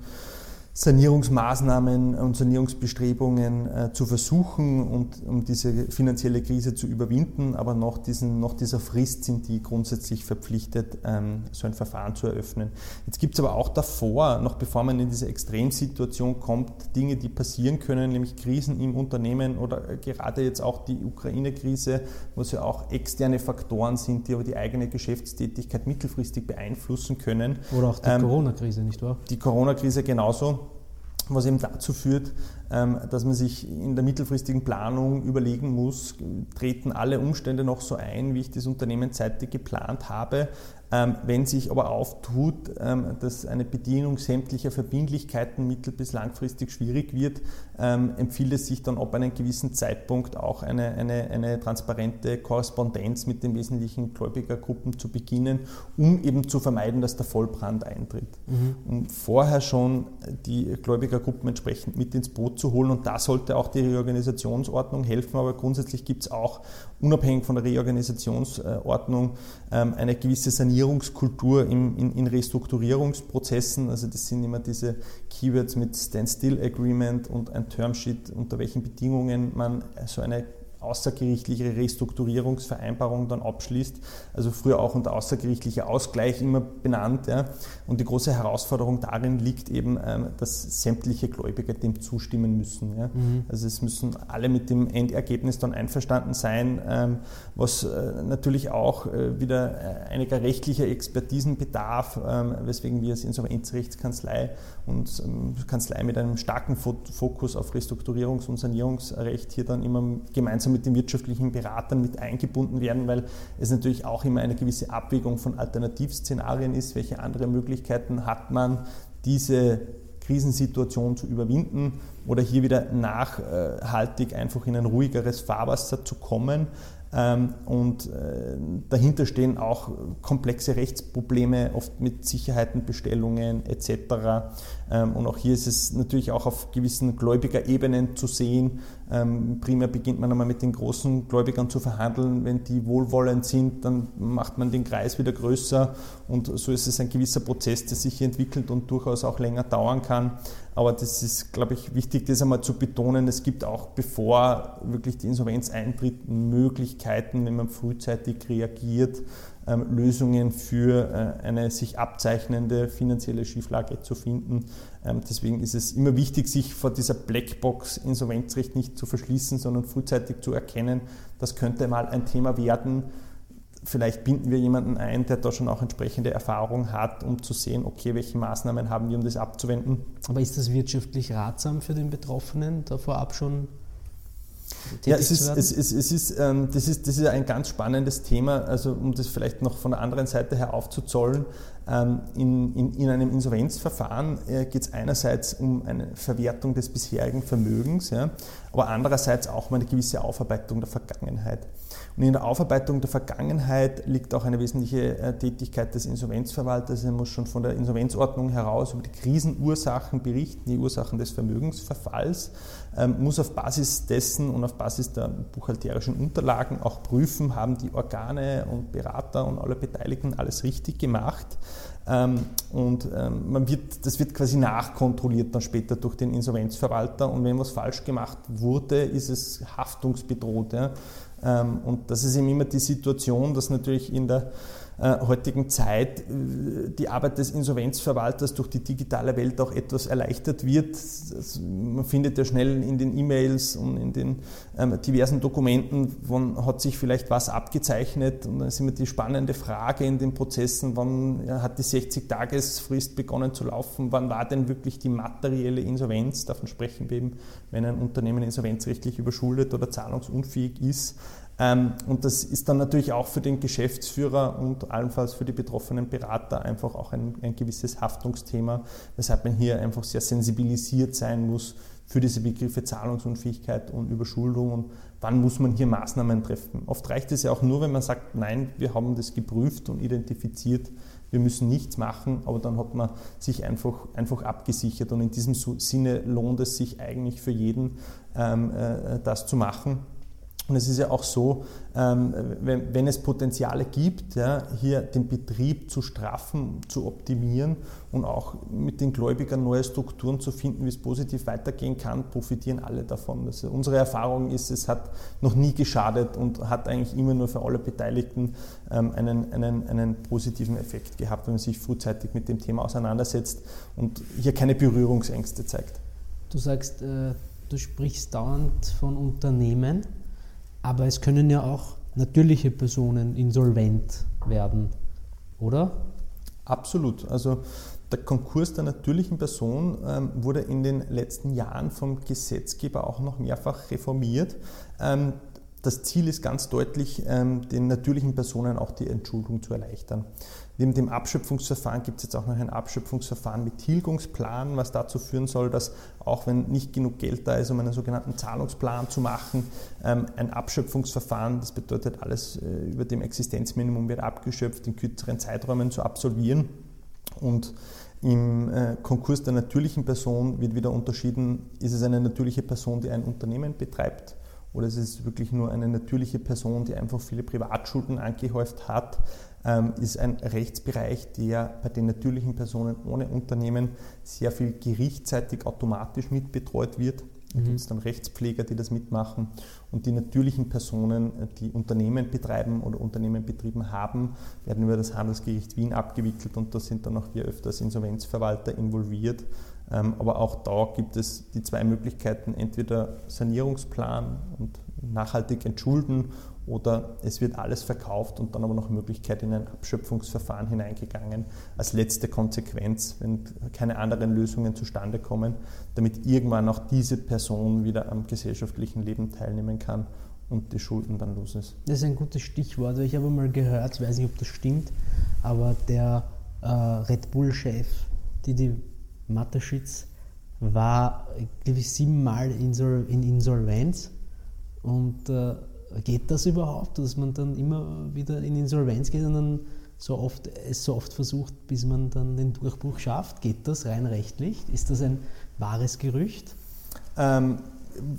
Sanierungsmaßnahmen und Sanierungsbestrebungen äh, zu versuchen und um diese finanzielle Krise zu überwinden, aber nach, diesen, nach dieser Frist sind die grundsätzlich verpflichtet, ähm, so ein Verfahren zu eröffnen. Jetzt gibt es aber auch davor, noch bevor man in diese Extremsituation kommt, Dinge, die passieren können, nämlich Krisen im Unternehmen oder äh, gerade jetzt auch die Ukraine-Krise, wo es ja auch externe Faktoren sind, die aber die eigene Geschäftstätigkeit mittelfristig beeinflussen können. Oder auch die ähm, Corona-Krise, nicht wahr? Die Corona-Krise genauso was eben dazu führt, ähm, dass man sich in der mittelfristigen Planung überlegen muss, treten alle Umstände noch so ein, wie ich das Unternehmen zeitig geplant habe. Ähm, wenn sich aber auftut, ähm, dass eine Bedienung sämtlicher Verbindlichkeiten mittel- bis langfristig schwierig wird, empfiehlt es sich dann ab einem gewissen Zeitpunkt auch eine, eine, eine transparente Korrespondenz mit den wesentlichen Gläubigergruppen zu beginnen, um eben zu vermeiden, dass der Vollbrand eintritt. Mhm. Und vorher schon die Gläubigergruppen entsprechend mit ins Boot zu holen. Und da sollte auch die Reorganisationsordnung helfen. Aber grundsätzlich gibt es auch, unabhängig von der Reorganisationsordnung, ähm, eine gewisse Sanierungskultur in, in, in Restrukturierungsprozessen. Also das sind immer diese Keywords mit Standstill Agreement und ein Termsheet, unter welchen Bedingungen man so eine außergerichtliche Restrukturierungsvereinbarung dann abschließt. Also früher auch unter außergerichtlicher Ausgleich immer benannt. Ja. Und die große Herausforderung darin liegt eben, ähm, dass sämtliche Gläubiger dem zustimmen müssen. Ja. Mhm. Also es müssen alle mit dem Endergebnis dann einverstanden sein, ähm, was äh, natürlich auch äh, wieder äh, einiger rechtlicher Expertisen bedarf, ähm, weswegen wir als Insolvenzrechtskanzlei und Kanzlei mit einem starken Fokus auf Restrukturierungs- und Sanierungsrecht hier dann immer gemeinsam mit den wirtschaftlichen Beratern mit eingebunden werden, weil es natürlich auch immer eine gewisse Abwägung von Alternativszenarien ist. Welche andere Möglichkeiten hat man, diese Krisensituation zu überwinden oder hier wieder nachhaltig einfach in ein ruhigeres Fahrwasser zu kommen. Ähm, und äh, dahinter stehen auch komplexe Rechtsprobleme, oft mit Sicherheitenbestellungen etc. Ähm, und auch hier ist es natürlich auch auf gewissen Gläubigerebenen zu sehen. Ähm, primär beginnt man einmal mit den großen Gläubigern zu verhandeln. Wenn die wohlwollend sind, dann macht man den Kreis wieder größer. Und so ist es ein gewisser Prozess, der sich entwickelt und durchaus auch länger dauern kann. Aber das ist, glaube ich, wichtig, das einmal zu betonen. Es gibt auch, bevor wirklich die Insolvenz eintritt, Möglichkeiten, wenn man frühzeitig reagiert, Lösungen für äh, eine sich abzeichnende finanzielle Schieflage zu finden. Ähm, deswegen ist es immer wichtig, sich vor dieser Blackbox Insolvenzrecht nicht zu verschließen, sondern frühzeitig zu erkennen, das könnte mal ein Thema werden vielleicht binden wir jemanden ein, der da schon auch entsprechende Erfahrung hat, um zu sehen, okay, welche Maßnahmen haben wir, um das abzuwenden. Aber ist das wirtschaftlich ratsam für den Betroffenen, da vorab schon ja, es ist, es, es, es ist, ähm, das, ist, das ist ein ganz spannendes Thema, also um das vielleicht noch von der anderen Seite her aufzuzollen. Ähm, in, in, in einem Insolvenzverfahren äh, geht es einerseits um eine Verwertung des bisherigen Vermögens, ja, aber andererseits auch um eine gewisse Aufarbeitung der Vergangenheit. Und in der Aufarbeitung der Vergangenheit liegt auch eine wesentliche äh, Tätigkeit des Insolvenzverwalters. Er muss schon von der Insolvenzordnung heraus über die Krisenursachen berichten, die Ursachen des Vermögensverfalls, muss auf Basis dessen und auf Basis der buchhalterischen Unterlagen auch prüfen, haben die Organe und Berater und alle Beteiligten alles richtig gemacht. Ähm, und ähm, man wird, das wird quasi nachkontrolliert dann später durch den Insolvenzverwalter und wenn was falsch gemacht wurde, ist es haftungsbedroht. Ähm, und das ist eben immer die Situation, dass natürlich in der heutigen Zeit äh, die Arbeit des Insolvenzverwalters durch die digitale Welt auch etwas erleichtert wird. Man findet ja schnell in den E-Mails und in den ähm, diversen Dokumenten, wann hat sich vielleicht was abgezeichnet und dann ist immer die spannende Frage in den Prozessen, wann hat die 60-Tagesfrist begonnen zu laufen, wann war denn wirklich die materielle Insolvenz, davon sprechen wir eben, wenn ein Unternehmen insolvenzrechtlich überschuldet oder zahlungsunfähig ist. Ähm, und das ist dann natürlich auch für den Geschäftsführer und allenfalls für die betroffenen Berater einfach auch ein, ein gewisses Haftungsthema, weshalb man hier einfach sehr sensibilisiert sein muss für diese Begriffe Zahlungsunfähigkeit und Überschuldung und wann muss man hier Maßnahmen treffen. Oft reicht es ja auch nur, wenn man sagt, nein, wir haben das geprüft und identifiziert, wir müssen nichts machen, aber dann hat man sich einfach, einfach abgesichert und in diesem Sinne lohnt es sich eigentlich für jeden, ähm, äh, das zu machen Und es ist ja auch so, ähm, wenn, es Potenziale gibt, hier den Betrieb zu straffen, zu optimieren und auch mit den Gläubigern neue Strukturen zu finden, wie es positiv weitergehen kann, profitieren alle davon. Also unsere Erfahrung ist, es hat noch nie geschadet und hat eigentlich immer nur für alle Beteiligten ähm, einen, einen, einen positiven Effekt gehabt, wenn man sich frühzeitig mit dem Thema auseinandersetzt und hier keine Berührungsängste zeigt. Du sagst, äh, du sprichst dauernd von Unternehmen. Aber es können ja auch natürliche Personen insolvent werden, oder? Absolut. Also der Konkurs der natürlichen Person ähm, wurde in den letzten Jahren vom Gesetzgeber auch noch mehrfach reformiert. Ähm, das Ziel ist ganz deutlich, ähm, den natürlichen Personen auch die Entschuldung zu erleichtern. Neben dem Abschöpfungsverfahren gibt es jetzt auch noch ein Abschöpfungsverfahren mit Tilgungsplan, was dazu führen soll, dass auch wenn nicht genug Geld da ist, um einen sogenannten Zahlungsplan zu machen, ähm, ein Abschöpfungsverfahren, das bedeutet alles äh, über dem Existenzminimum wird abgeschöpft, in kürzeren Zeiträumen zu absolvieren. Und im äh, Konkurs der natürlichen Person wird wieder unterschieden, ist es eine natürliche Person, die ein Unternehmen betreibt oder ist es wirklich nur eine natürliche Person, die einfach viele Privatschulden angehäuft hat, ähm, ist ein Rechtsbereich, der bei den natürlichen Personen ohne Unternehmen sehr viel gerichtsseitig automatisch mitbetreut wird. Da mhm. gibt es dann Rechtspfleger, die das mitmachen. Und die natürlichen Personen, die Unternehmen betreiben oder Unternehmen betrieben haben, werden über das Handelsgericht Wien abgewickelt und da sind dann auch wir öfters Insolvenzverwalter involviert. Ähm, aber auch da gibt es die zwei Möglichkeiten, entweder Sanierungsplan und nachhaltig entschulden oder es wird alles verkauft und dann aber noch Möglichkeit in ein Abschöpfungsverfahren hineingegangen als letzte Konsequenz, wenn keine anderen Lösungen zustande kommen, damit irgendwann auch diese Person wieder am gesellschaftlichen Leben teilnehmen kann und die Schulden dann los ist. Das ist ein gutes Stichwort. Ich habe mal gehört, weiß nicht, ob das stimmt, aber der äh, Red Bull-Chef, Didi Mateschitz, war, glaube ich, siebenmal in Insolvenz und äh, geht das überhaupt, dass man dann immer wieder in Insolvenz geht und dann so oft, es so oft versucht, bis man dann den Durchbruch schafft? Geht das rein rechtlich? Ist das ein wahres Gerücht? Ähm,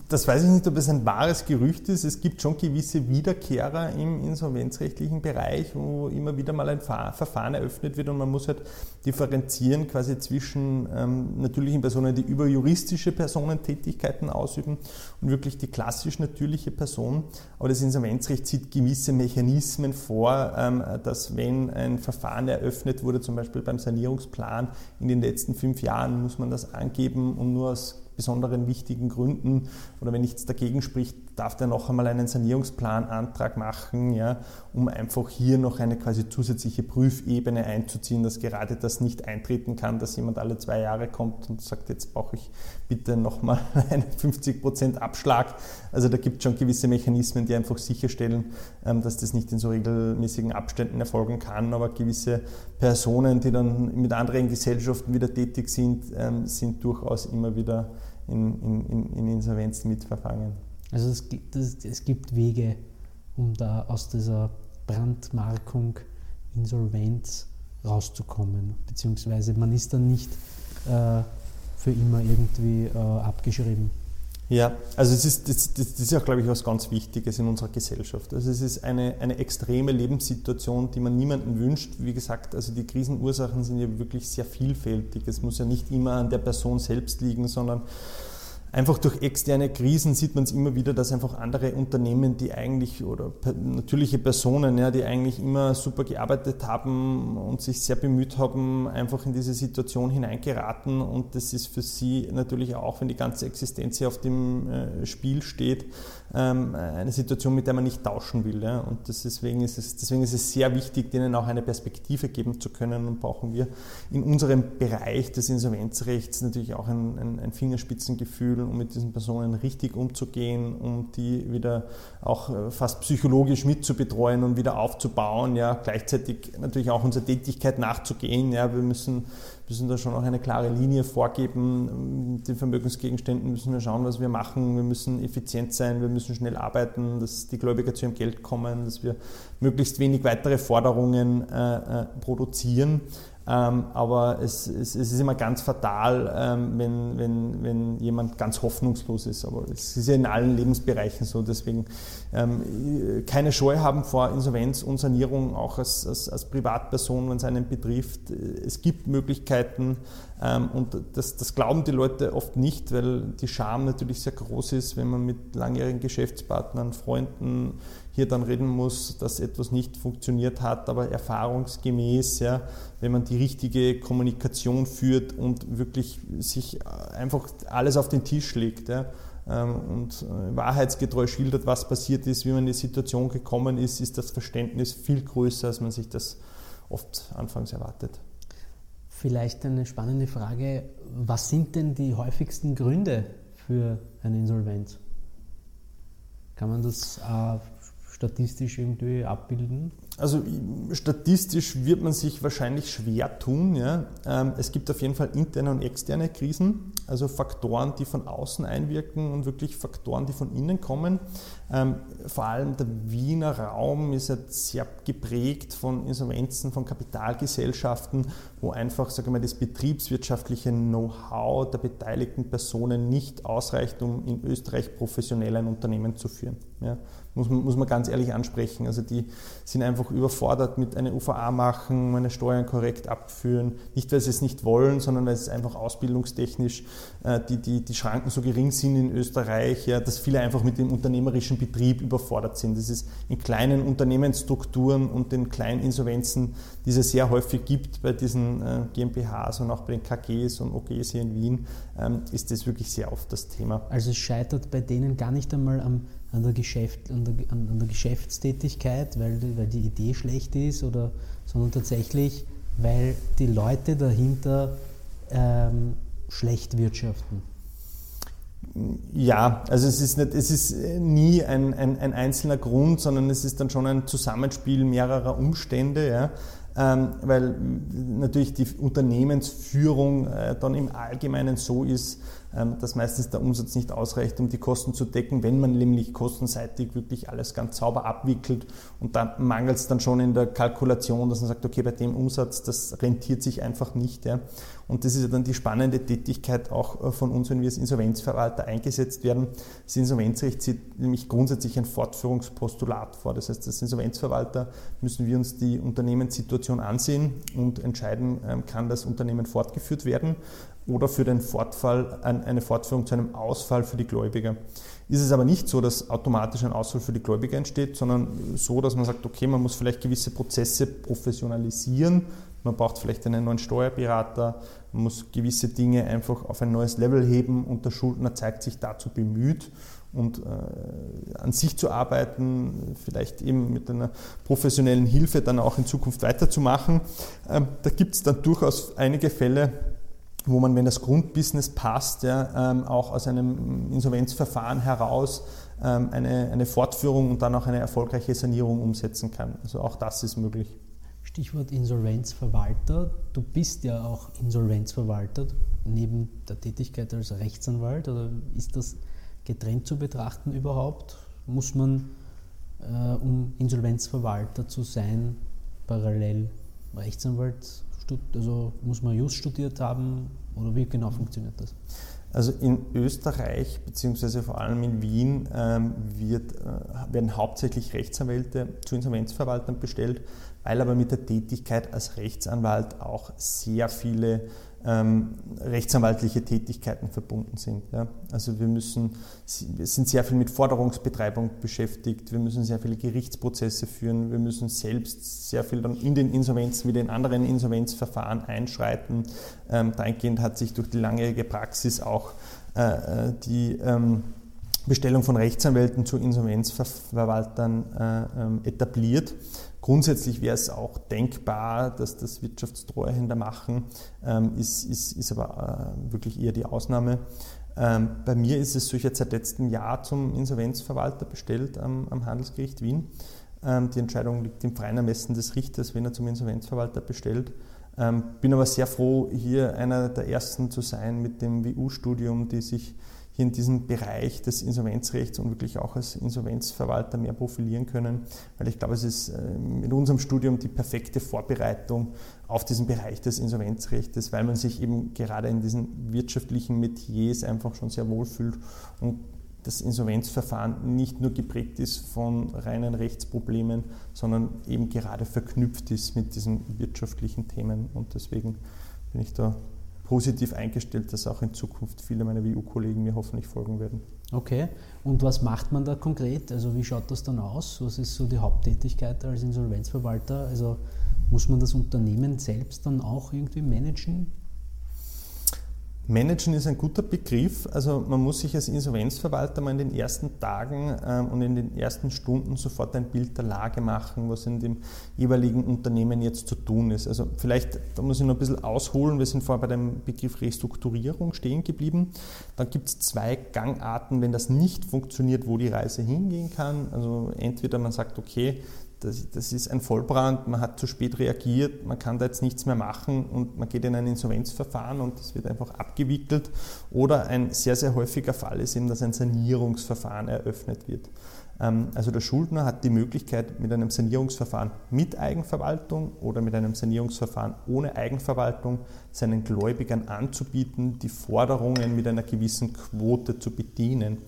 das weiß ich nicht, ob es ein wahres Gerücht ist. Es gibt schon gewisse Wiederkehrer im insolvenzrechtlichen Bereich, wo immer wieder mal ein Verfahren eröffnet wird und man muss halt differenzieren quasi zwischen ähm, natürlichen Personen, die über juristische Personen Tätigkeiten ausüben und wirklich die klassisch natürliche Person. Aber das Insolvenzrecht sieht gewisse Mechanismen vor, ähm, dass wenn ein Verfahren eröffnet wurde, zum Beispiel beim Sanierungsplan in den letzten fünf Jahren, muss man das angeben und nur aus besonderen wichtigen Gründen oder wenn nichts dagegen spricht, darf der noch einmal einen Sanierungsplanantrag machen, ja, um einfach hier noch eine quasi zusätzliche Prüfebene einzuziehen, dass gerade das nicht eintreten kann, dass jemand alle zwei Jahre kommt und sagt, jetzt brauche ich bitte nochmal einen 50% Abschlag. Also da gibt es schon gewisse Mechanismen, die einfach sicherstellen, ähm, dass das nicht in so regelmäßigen Abständen erfolgen kann, aber gewisse Personen, die dann mit anderen Gesellschaften wieder tätig sind, ähm, sind durchaus immer wieder in, in, in Insolvenz mitverfangen. Also es gibt, es gibt Wege, um da aus dieser Brandmarkung Insolvenz rauszukommen, beziehungsweise man ist dann nicht äh, für immer irgendwie äh, abgeschrieben. Ja, also es ist, das, das ist auch, glaube ich, was ganz Wichtiges in unserer Gesellschaft. Also es ist eine, eine extreme Lebenssituation, die man niemandem wünscht. Wie gesagt, also die Krisenursachen sind ja wirklich sehr vielfältig. Es muss ja nicht immer an der Person selbst liegen, sondern einfach durch externe Krisen sieht man es immer wieder, dass einfach andere Unternehmen, die eigentlich oder natürliche Personen, ja, die eigentlich immer super gearbeitet haben und sich sehr bemüht haben, einfach in diese Situation hineingeraten. Und das ist für sie natürlich auch, wenn die ganze Existenz hier auf dem äh, Spiel steht, ähm, eine Situation, mit der man nicht tauschen will. Und deswegen ist, es, deswegen ist es sehr wichtig, denen auch eine Perspektive geben zu können. Und brauchen wir in unserem Bereich des Insolvenzrechts natürlich auch ein, ein, ein Fingerspitzengefühl um mit diesen Personen richtig umzugehen, um die wieder auch äh, fast psychologisch mitzubetreuen und wieder aufzubauen, ja, gleichzeitig natürlich auch unserer Tätigkeit nachzugehen. Ja, wir müssen müssen da schon auch eine klare Linie vorgeben. Mit den Vermögensgegenständen müssen wir schauen, was wir machen. Wir müssen effizient sein, wir müssen schnell arbeiten, dass die Gläubiger zu ihrem Geld kommen, dass wir möglichst wenig weitere Forderungen äh, äh produzieren. Ähm, aber es, es, es, ist immer ganz fatal, ähm, wenn, wenn, wenn jemand ganz hoffnungslos ist. Aber es ist ja in allen Lebensbereichen so. Deswegen ähm, keine Scheu haben vor Insolvenz und Sanierung, auch als, als, als Privatperson, wenn es einen betrifft. Es gibt Möglichkeiten ähm, und das, das glauben die Leute oft nicht, weil die Scham natürlich sehr groß ist, wenn man mit langjährigen Geschäftspartnern, Freunden, hier dann reden muss, dass etwas nicht funktioniert hat, aber erfahrungsgemäß, ja, wenn man die richtige Kommunikation führt und wirklich sich einfach alles auf den Tisch legt ja, ähm, und äh, wahrheitsgetreu schildert, was passiert ist, wie man in die Situation gekommen ist, ist das Verständnis viel größer, als man sich das oft anfangs erwartet. Vielleicht eine spannende Frage, was sind denn die häufigsten Gründe für eine Insolvenz? Kann man das äh, statistisch irgendwie abbilden? Also statistisch wird man sich wahrscheinlich schwer tun. Ja. Ähm, es gibt auf jeden Fall interne und externe Krisen, also Faktoren, die von außen einwirken und wirklich Faktoren, die von innen kommen. Ähm, vor allem der Wiener Raum ist ja sehr geprägt von Insolvenzen, von Kapitalgesellschaften, wo einfach sagen wir, mal, das betriebswirtschaftliche Know-how der beteiligten Personen nicht ausreicht, um in Österreich professionell ein Unternehmen zu führen. Ja muss man, muss man ganz ehrlich ansprechen. Also die sind einfach überfordert mit einer UVA machen, meine Steuern korrekt abführen. Nicht, weil sie es nicht wollen, sondern weil es einfach ausbildungstechnisch die, die, die Schranken so gering sind in Österreich, ja, dass viele einfach mit dem unternehmerischen Betrieb überfordert sind. Das ist in kleinen Unternehmensstrukturen und den kleinen Insolvenzen, die es sehr häufig gibt bei diesen äh, GmbHs und auch bei den KGs und OGs hier in Wien, ähm, ist das wirklich sehr oft das Thema. Also es scheitert bei denen gar nicht einmal am an der, Geschäft, an der, an der Geschäftstätigkeit, weil, weil die Idee schlecht ist, oder, sondern tatsächlich, weil die Leute dahinter ähm, schlecht wirtschaften. Ja, also es ist, nicht, es ist nie ein, ein, ein, einzelner Grund, sondern es ist dann schon ein Zusammenspiel mehrerer Umstände. Ja ähm, weil natürlich die Unternehmensführung äh, dann im Allgemeinen so ist, dass meistens der Umsatz nicht ausreicht, um die Kosten zu decken, wenn man nämlich kostenseitig wirklich alles ganz sauber abwickelt und da mangelt es dann schon in der Kalkulation, dass man sagt, okay, bei dem Umsatz, das rentiert sich einfach nicht. Ja. Und das ist ja dann die spannende Tätigkeit auch äh, von uns, wenn wir als Insolvenzverwalter eingesetzt werden. Das Insolvenzrecht sieht nämlich grundsätzlich ein Fortführungspostulat vor. Das heißt, als Insolvenzverwalter müssen wir uns die Unternehmenssituation ansehen und entscheiden, ähm, kann das Unternehmen fortgeführt werden oder für den Fortfall eine Fortführung zu einem Ausfall für die Gläubiger. Ist es aber nicht so, dass automatisch ein Ausfall für die Gläubiger entsteht, sondern so, dass man sagt, okay, man muss vielleicht gewisse Prozesse professionalisieren, man braucht vielleicht einen neuen Steuerberater, man muss gewisse Dinge einfach auf ein neues Level heben und der Schuldner zeigt sich dazu bemüht und äh, an sich zu arbeiten, vielleicht eben mit einer professionellen Hilfe dann auch in Zukunft weiterzumachen. Ähm, da gibt es dann durchaus einige Fälle, wo man, wenn das Grundbusiness passt, ja, ähm, auch aus einem Insolvenzverfahren heraus ähm, eine, eine Fortführung und dann auch eine erfolgreiche Sanierung umsetzen kann. Also auch das ist möglich. Stichwort Insolvenzverwalter. Du bist ja auch Insolvenzverwalter neben der Tätigkeit als Rechtsanwalt oder ist das getrennt zu betrachten überhaupt? Muss man, äh, um Insolvenzverwalter zu sein, parallel Rechtsanwalt also muss man Just studiert haben oder wie genau funktioniert das? Also in Österreich beziehungsweise vor allem in Wien ähm, wird, äh, werden hauptsächlich Rechtsanwälte zu Insolvenzverwaltern bestellt, weil aber mit der Tätigkeit als Rechtsanwalt auch sehr viele ähm, rechtsanwaltliche Tätigkeiten verbunden sind. Ja. Also wir müssen, wir sind sehr viel mit Forderungsbetreibung beschäftigt, wir müssen sehr viele Gerichtsprozesse führen, wir müssen selbst sehr viel dann in den Insolvenzen wie den anderen Insolvenzverfahren einschreiten. Ähm, dahingehend hat sich durch die langjährige Praxis auch äh, äh die ähm, Bestellung von Rechtsanwälten zu Insolvenzverwaltern äh, ähm, etabliert. Grundsätzlich wäre es auch denkbar, dass das Wirtschaftstreuhänder machen, ähm, ist, ist, ist aber äh, wirklich eher die Ausnahme. Ähm, bei mir ist es so, ich seit letztem Jahr zum Insolvenzverwalter bestellt am, am Handelsgericht Wien. Ähm, die Entscheidung liegt im freien Ermessen des Richters, wenn er zum Insolvenzverwalter bestellt. bin aber sehr froh, hier einer der ersten zu sein mit dem WU-Studium, die sich hier in diesem Bereich des Insolvenzrechts und wirklich auch als Insolvenzverwalter mehr profilieren können, weil ich glaube, es ist äh, mit unserem Studium die perfekte Vorbereitung auf diesen Bereich des Insolvenzrechts, weil man sich eben gerade in diesen wirtschaftlichen Metiers einfach schon sehr wohl fühlt und das Insolvenzverfahren nicht nur geprägt ist von reinen Rechtsproblemen, sondern eben gerade verknüpft ist mit diesen wirtschaftlichen Themen. Und deswegen bin ich da positiv eingestellt, dass auch in Zukunft viele meiner WU-Kollegen mir hoffentlich folgen werden. Okay, und was macht man da konkret? Also wie schaut das dann aus? Was ist so die Haupttätigkeit als Insolvenzverwalter? Also muss man das Unternehmen selbst dann auch irgendwie managen? Managen ist ein guter Begriff. Also man muss sich als Insolvenzverwalter mal in den ersten Tagen ähm, und in den ersten Stunden sofort ein Bild der Lage machen, was in dem jeweiligen Unternehmen jetzt zu tun ist. Also vielleicht, da muss ich noch ein bisschen ausholen, wir sind vorher bei dem Begriff Restrukturierung stehen geblieben. Dann gibt es zwei Gangarten, wenn das nicht funktioniert, wo die Reise hingehen kann. Also entweder man sagt, okay, das, das, ist ein Vollbrand, man hat zu spät reagiert, man kann da jetzt nichts mehr machen und man geht in ein Insolvenzverfahren und das wird einfach abgewickelt. Oder ein sehr, sehr häufiger Fall ist eben, dass ein Sanierungsverfahren eröffnet wird. Ähm, also der Schuldner hat die Möglichkeit, mit einem Sanierungsverfahren mit Eigenverwaltung oder mit einem Sanierungsverfahren ohne Eigenverwaltung seinen Gläubigern anzubieten, die Forderungen mit einer gewissen Quote zu bedienen.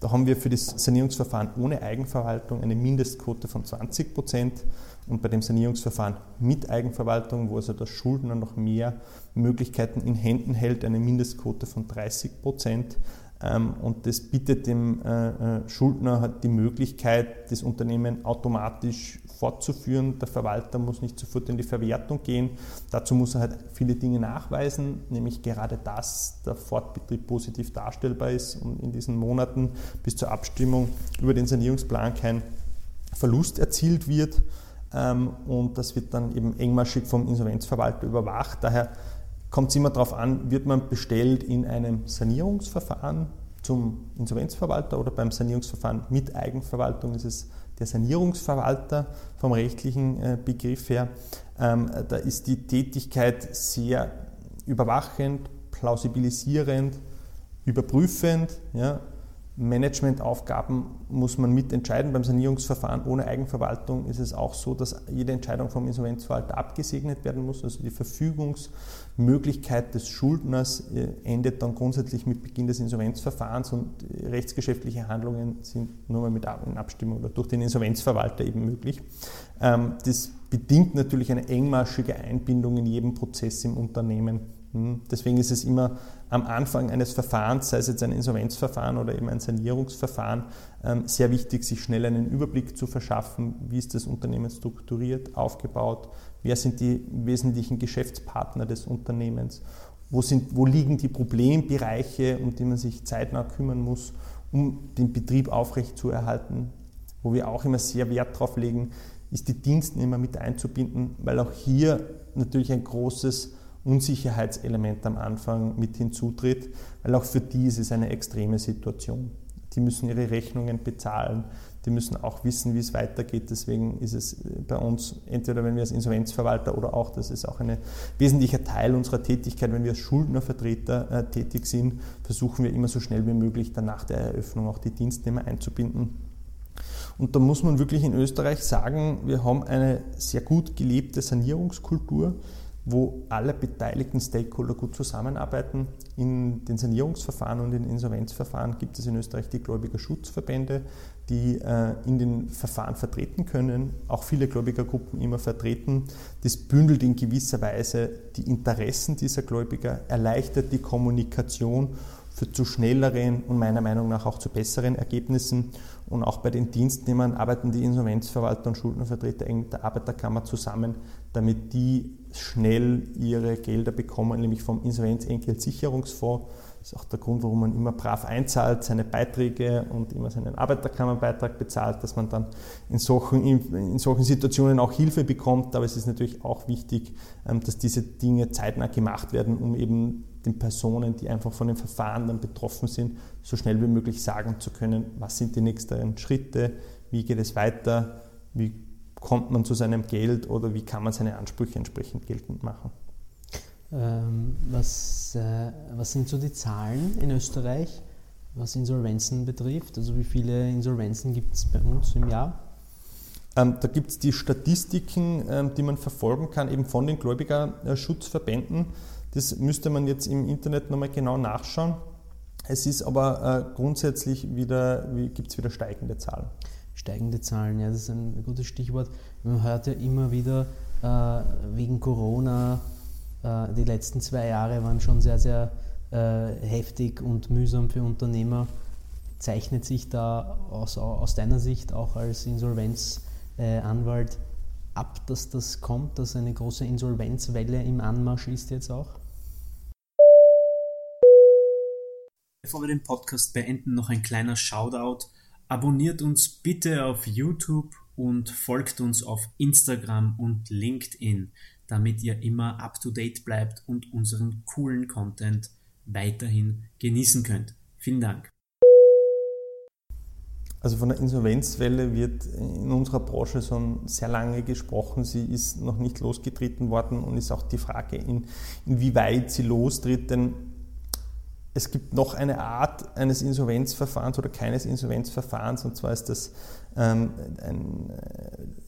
Da haben wir für das Sanierungsverfahren ohne Eigenverwaltung eine Mindestquote von 20 Prozent und bei dem Sanierungsverfahren mit Eigenverwaltung, wo also der Schuldner noch mehr Möglichkeiten in Händen hält, eine Mindestquote von 30 Prozent. Ähm, und das bietet dem äh, äh, Schuldner die Möglichkeit, das Unternehmen automatisch fortzuführen. Der Verwalter muss nicht sofort in die Verwertung gehen. Dazu muss er halt viele Dinge nachweisen, nämlich gerade dass der Fortbetrieb positiv darstellbar ist und in diesen Monaten bis zur Abstimmung über den Sanierungsplan kein Verlust erzielt wird. Ähm, und das wird dann eben engmaschig vom Insolvenzverwalter überwacht. Daher kommt es immer darauf an, wird man bestellt in einem Sanierungsverfahren zum Insolvenzverwalter oder beim Sanierungsverfahren mit Eigenverwaltung ist es der Sanierungsverwalter vom rechtlichen äh, Begriff her. Ähm, da ist die Tätigkeit sehr überwachend, plausibilisierend, überprüfend. Ja, Managementaufgaben muss man mitentscheiden. Beim Sanierungsverfahren ohne Eigenverwaltung ist es auch so, dass jede Entscheidung vom Insolvenzverwalter abgesegnet werden muss. Also die Verfügungsmöglichkeit des Schuldners äh, endet dann grundsätzlich mit Beginn des Insolvenzverfahrens und rechtsgeschäftliche Handlungen sind nur mal mit Abstimmung oder durch den Insolvenzverwalter eben möglich. Ähm, das bedingt natürlich eine engmaschige Einbindung in jedem Prozess im Unternehmen. Hm, deswegen ist es immer am Anfang eines Verfahrens, sei es jetzt ein Insolvenzverfahren oder eben ein Sanierungsverfahren, ähm, sehr wichtig, sich schnell einen Überblick zu verschaffen, wie ist das Unternehmen strukturiert, aufgebaut, wer sind die wesentlichen Geschäftspartner des Unternehmens, wo, sind, wo liegen die Problembereiche, um die man sich zeitnah kümmern muss, um den Betrieb aufrechtzuerhalten, wo wir auch immer sehr Wert darauf legen, ist die Dienstnehmer mit einzubinden, weil auch hier natürlich ein großes Unsicherheitselement am Anfang mit hinzutritt, weil auch für die ist es eine extreme Situation. Die müssen ihre Rechnungen bezahlen, die müssen auch wissen, wie es weitergeht. Deswegen ist es bei uns, entweder wenn wir als Insolvenzverwalter oder auch, das ist auch ein wesentlicher Teil unserer Tätigkeit, wenn wir als Schuldnervertreter äh, tätig sind, versuchen wir immer so schnell wie möglich dann nach der Eröffnung auch die Dienstnehmer einzubinden. Und da muss man wirklich in Österreich sagen, wir haben eine sehr gut gelebte Sanierungskultur wo alle beteiligten Stakeholder gut zusammenarbeiten. In den Sanierungsverfahren und in den Insolvenzverfahren gibt es in Österreich die Gläubigerschutzverbände, die äh, in den Verfahren vertreten können, auch viele Gläubigergruppen immer vertreten. Das bündelt in gewisser Weise die Interessen dieser Gläubiger, erleichtert die Kommunikation für zu schnelleren und meiner Meinung nach auch zu besseren Ergebnissen. Und auch bei den Dienstnehmern arbeiten die Insolvenzverwalter und Schuldnervertreter eng mit der Arbeiterkammer zusammen, damit die schnell ihre Gelder bekommen, nämlich vom Insolvenzentgeltsicherungsfonds. Das ist auch der Grund, warum man immer brav einzahlt, seine Beiträge und immer seinen Arbeiterkammerbeitrag bezahlt, dass man dann in solchen, in solchen Situationen auch Hilfe bekommt. Aber es ist natürlich auch wichtig, ähm, dass diese Dinge zeitnah gemacht werden, um eben den Personen, die einfach von den Verfahren dann betroffen sind, so schnell wie möglich sagen zu können, was sind die nächsten Schritte, wie geht es weiter, wie kommt man zu seinem Geld oder wie kann man seine Ansprüche entsprechend geltend machen. Ähm, was, äh, was sind so die Zahlen in Österreich, was Insolvenzen betrifft? Also wie viele Insolvenzen gibt es bei uns im Jahr? Ähm, da gibt es die Statistiken, ähm, die man verfolgen kann, eben von den Gläubigerschutzverbänden. Das müsste man jetzt im Internet nochmal genau nachschauen. Es ist aber äh, grundsätzlich wieder, gibt es wieder steigende Zahlen. Steigende Zahlen, ja, das ist ein gutes Stichwort. Man hört ja immer wieder äh, wegen Corona, äh, die letzten zwei Jahre waren schon sehr, sehr äh, heftig und mühsam für Unternehmer. Zeichnet sich da aus, aus deiner Sicht auch als Insolvenzanwalt ab, dass das kommt, dass eine große Insolvenzwelle im Anmarsch ist jetzt auch? Bevor wir den Podcast beenden, noch ein kleiner Shoutout. Abonniert uns bitte auf YouTube und folgt uns auf Instagram und LinkedIn, damit ihr immer up to date bleibt und unseren coolen Content weiterhin genießen könnt. Vielen Dank. Also von der Insolvenzwelle wird in unserer Branche schon sehr lange gesprochen. Sie ist noch nicht losgetreten worden und ist auch die Frage, in, inwieweit sie lostritt. Denn es gibt noch eine Art eines Insolvenzverfahrens oder keines Insolvenzverfahrens, und zwar ist das ähm, ein äh,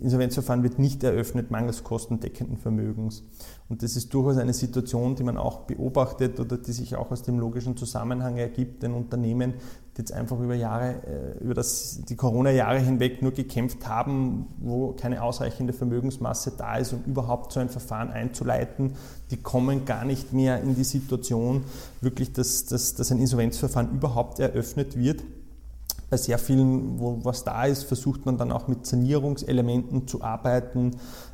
Insolvenzverfahren wird nicht eröffnet mangels kostendeckenden Vermögens. Und das ist durchaus eine Situation, die man auch beobachtet oder die sich auch aus dem logischen Zusammenhang ergibt, denn Unternehmen, die jetzt einfach über Jahre, äh, über das, die Corona-Jahre hinweg nur gekämpft haben, wo keine ausreichende Vermögensmasse da ist, um überhaupt so ein Verfahren einzuleiten, die kommen gar nicht mehr in die Situation, wirklich, dass, dass, dass ein Insolvenzverfahren überhaupt eröffnet wird bei sehr vielen, wo was da ist, versucht man dann auch mit Sanierungselementen zu arbeiten,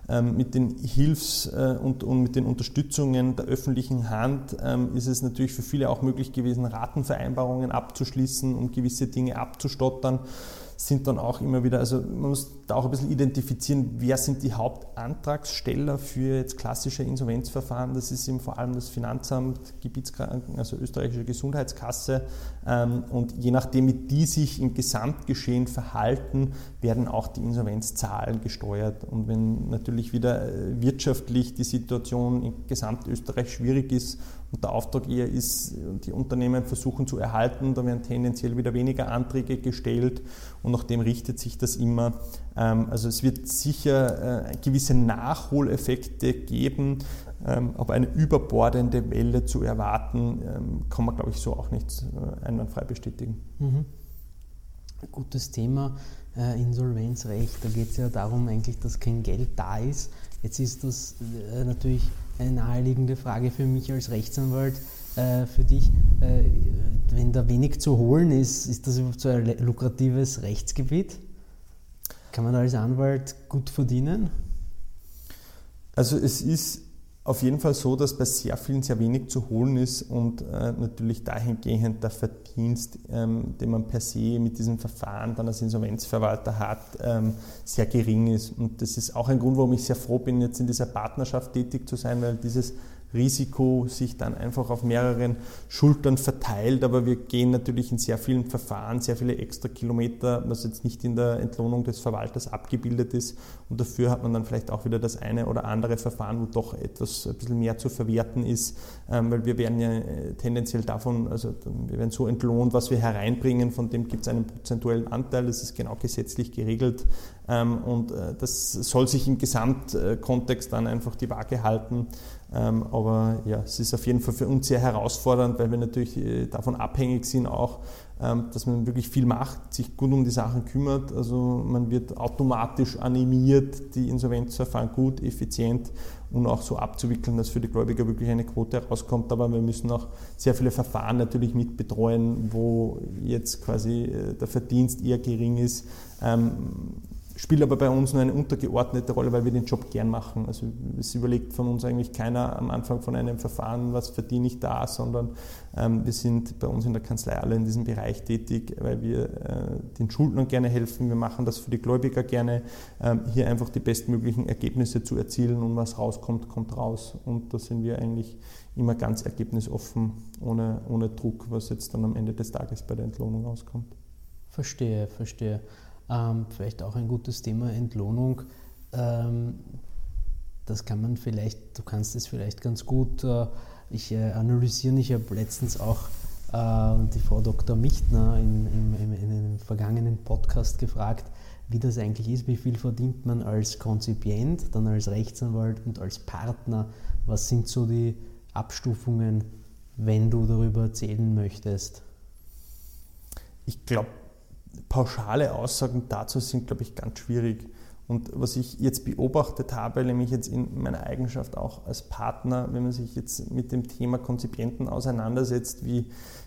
ähm, mit den Hilfs- äh, und, und, mit den Unterstützungen der öffentlichen Hand ähm, ist es natürlich für viele auch möglich gewesen, Ratenvereinbarungen abzuschließen, um gewisse Dinge abzustottern sind dann auch immer wieder, also man muss da auch ein bisschen identifizieren, wer sind die Hauptantragssteller für jetzt klassische Insolvenzverfahren. Das ist eben vor allem das Finanzamt, Gebietskranken, also österreichische Gesundheitskasse. Ähm, und je nachdem, wie die sich im Gesamtgeschehen verhalten, werden auch die Insolvenzzahlen gesteuert. Und wenn natürlich wieder äh, wirtschaftlich die Situation in Gesamtösterreich schwierig ist und der Auftrag eher ist, die Unternehmen versuchen zu erhalten, da werden tendenziell wieder weniger Anträge gestellt und nach dem richtet sich das immer. Ähm, also es wird sicher äh, gewisse Nachholeffekte geben, ähm, aber eine überbordende Welle zu erwarten, ähm, kann man, glaube ich, so auch nicht äh, einwandfrei bestätigen. Mhm. Gutes Thema, äh, Insolvenzrecht. Da geht es ja darum eigentlich, dass kein Geld da ist. Jetzt ist das natürlich eine naheliegende Frage für mich als Rechtsanwalt, äh, für dich. Äh, wenn da wenig zu holen ist, ist das überhaupt so ein lukratives Rechtsgebiet? Kann man als Anwalt gut verdienen? Also es ist auf jeden Fall so, dass bei sehr vielen sehr wenig zu holen ist und äh, natürlich dahingehend der Verdienst, ähm, den man per se mit diesem Verfahren dann als Insolvenzverwalter hat, ähm, sehr gering ist. Und das ist auch ein Grund, warum ich sehr froh bin, jetzt in dieser Partnerschaft tätig zu sein, weil dieses Risiko sich dann einfach auf mehreren Schultern verteilt, aber wir gehen natürlich in sehr vielen Verfahren sehr viele extra Kilometer, was jetzt nicht in der Entlohnung des Verwalters abgebildet ist. Und dafür hat man dann vielleicht auch wieder das eine oder andere Verfahren, wo doch etwas ein bisschen mehr zu verwerten ist, ähm, weil wir werden ja äh, tendenziell davon, also wir werden so entlohnt, was wir hereinbringen, von dem gibt es einen prozentuellen Anteil, das ist genau gesetzlich geregelt. Ähm, und äh, das soll sich im Gesamtkontext dann einfach die Waage halten. Ähm, aber ja, es ist auf jeden Fall für uns sehr herausfordernd, weil wir natürlich äh, davon abhängig sind auch, ähm, dass man wirklich viel macht, sich gut um die Sachen kümmert. Also man wird automatisch animiert, die Insolvenzverfahren gut, effizient und auch so abzuwickeln, dass für die Gläubiger wirklich eine Quote herauskommt. Aber wir müssen auch sehr viele Verfahren natürlich mit betreuen, wo jetzt quasi äh, der Verdienst eher gering ist spielt aber bei uns nur eine untergeordnete Rolle, weil wir den Job gern machen. Also es überlegt von uns eigentlich keiner am Anfang von einem Verfahren, was verdiene ich da, sondern ähm, wir sind bei uns in der Kanzlei alle in diesem Bereich tätig, weil wir äh, den Schuldnern gerne helfen. Wir machen das für die Gläubiger gerne, ähm, hier einfach die bestmöglichen Ergebnisse zu erzielen und was rauskommt, kommt raus. Und da sind wir eigentlich immer ganz ergebnisoffen, ohne, ohne Druck, was jetzt dann am Ende des Tages bei der Entlohnung rauskommt. Verstehe, verstehe. Ähm, vielleicht auch ein gutes Thema Entlohnung. Ähm, das kann man vielleicht, du kannst es vielleicht ganz gut, äh, ich äh, analysieren, ich habe letztens auch äh, die Frau Dr. Michtner in, in, in, in einem vergangenen Podcast gefragt, wie das eigentlich ist, wie viel verdient man als Konzipient, dann als Rechtsanwalt und als Partner. Was sind so die Abstufungen, wenn du darüber erzählen möchtest? Ich glaube, pauschale Aussagen dazu sind, glaube ich, ganz schwierig. Und was ich jetzt beobachtet habe, nämlich jetzt in meiner Eigenschaft auch als Partner, wenn man sich jetzt mit dem Thema Konzipienten auseinandersetzt, wie,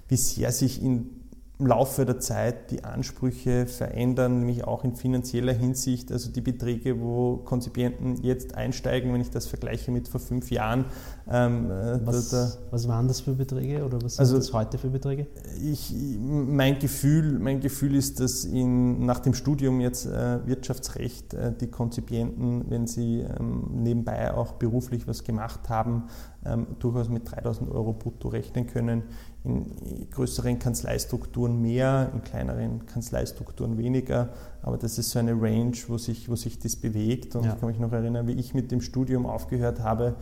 wie sehr sich in im Laufe der Zeit die Ansprüche verändern, nämlich auch in finanzieller Hinsicht. Also die Beträge, wo Konzipienten jetzt einsteigen, wenn ich das vergleiche mit vor fünf Jahren. Ähm, äh, was, da, da, was, waren das für Beträge oder was sind also das heute für Beträge? Ich, mein, Gefühl, mein Gefühl ist, dass in, nach dem Studium jetzt äh, Wirtschaftsrecht äh, die Konzipienten, wenn sie ähm, nebenbei auch beruflich was gemacht haben, ähm, durchaus mit 3000 Euro brutto rechnen können in größeren Kanzleistrukturen mehr, in kleineren Kanzleistrukturen weniger. Aber das ist so eine Range, wo sich, wo sich das bewegt. Und ja. ich kann mich noch erinnern, wie ich mit dem Studium aufgehört habe,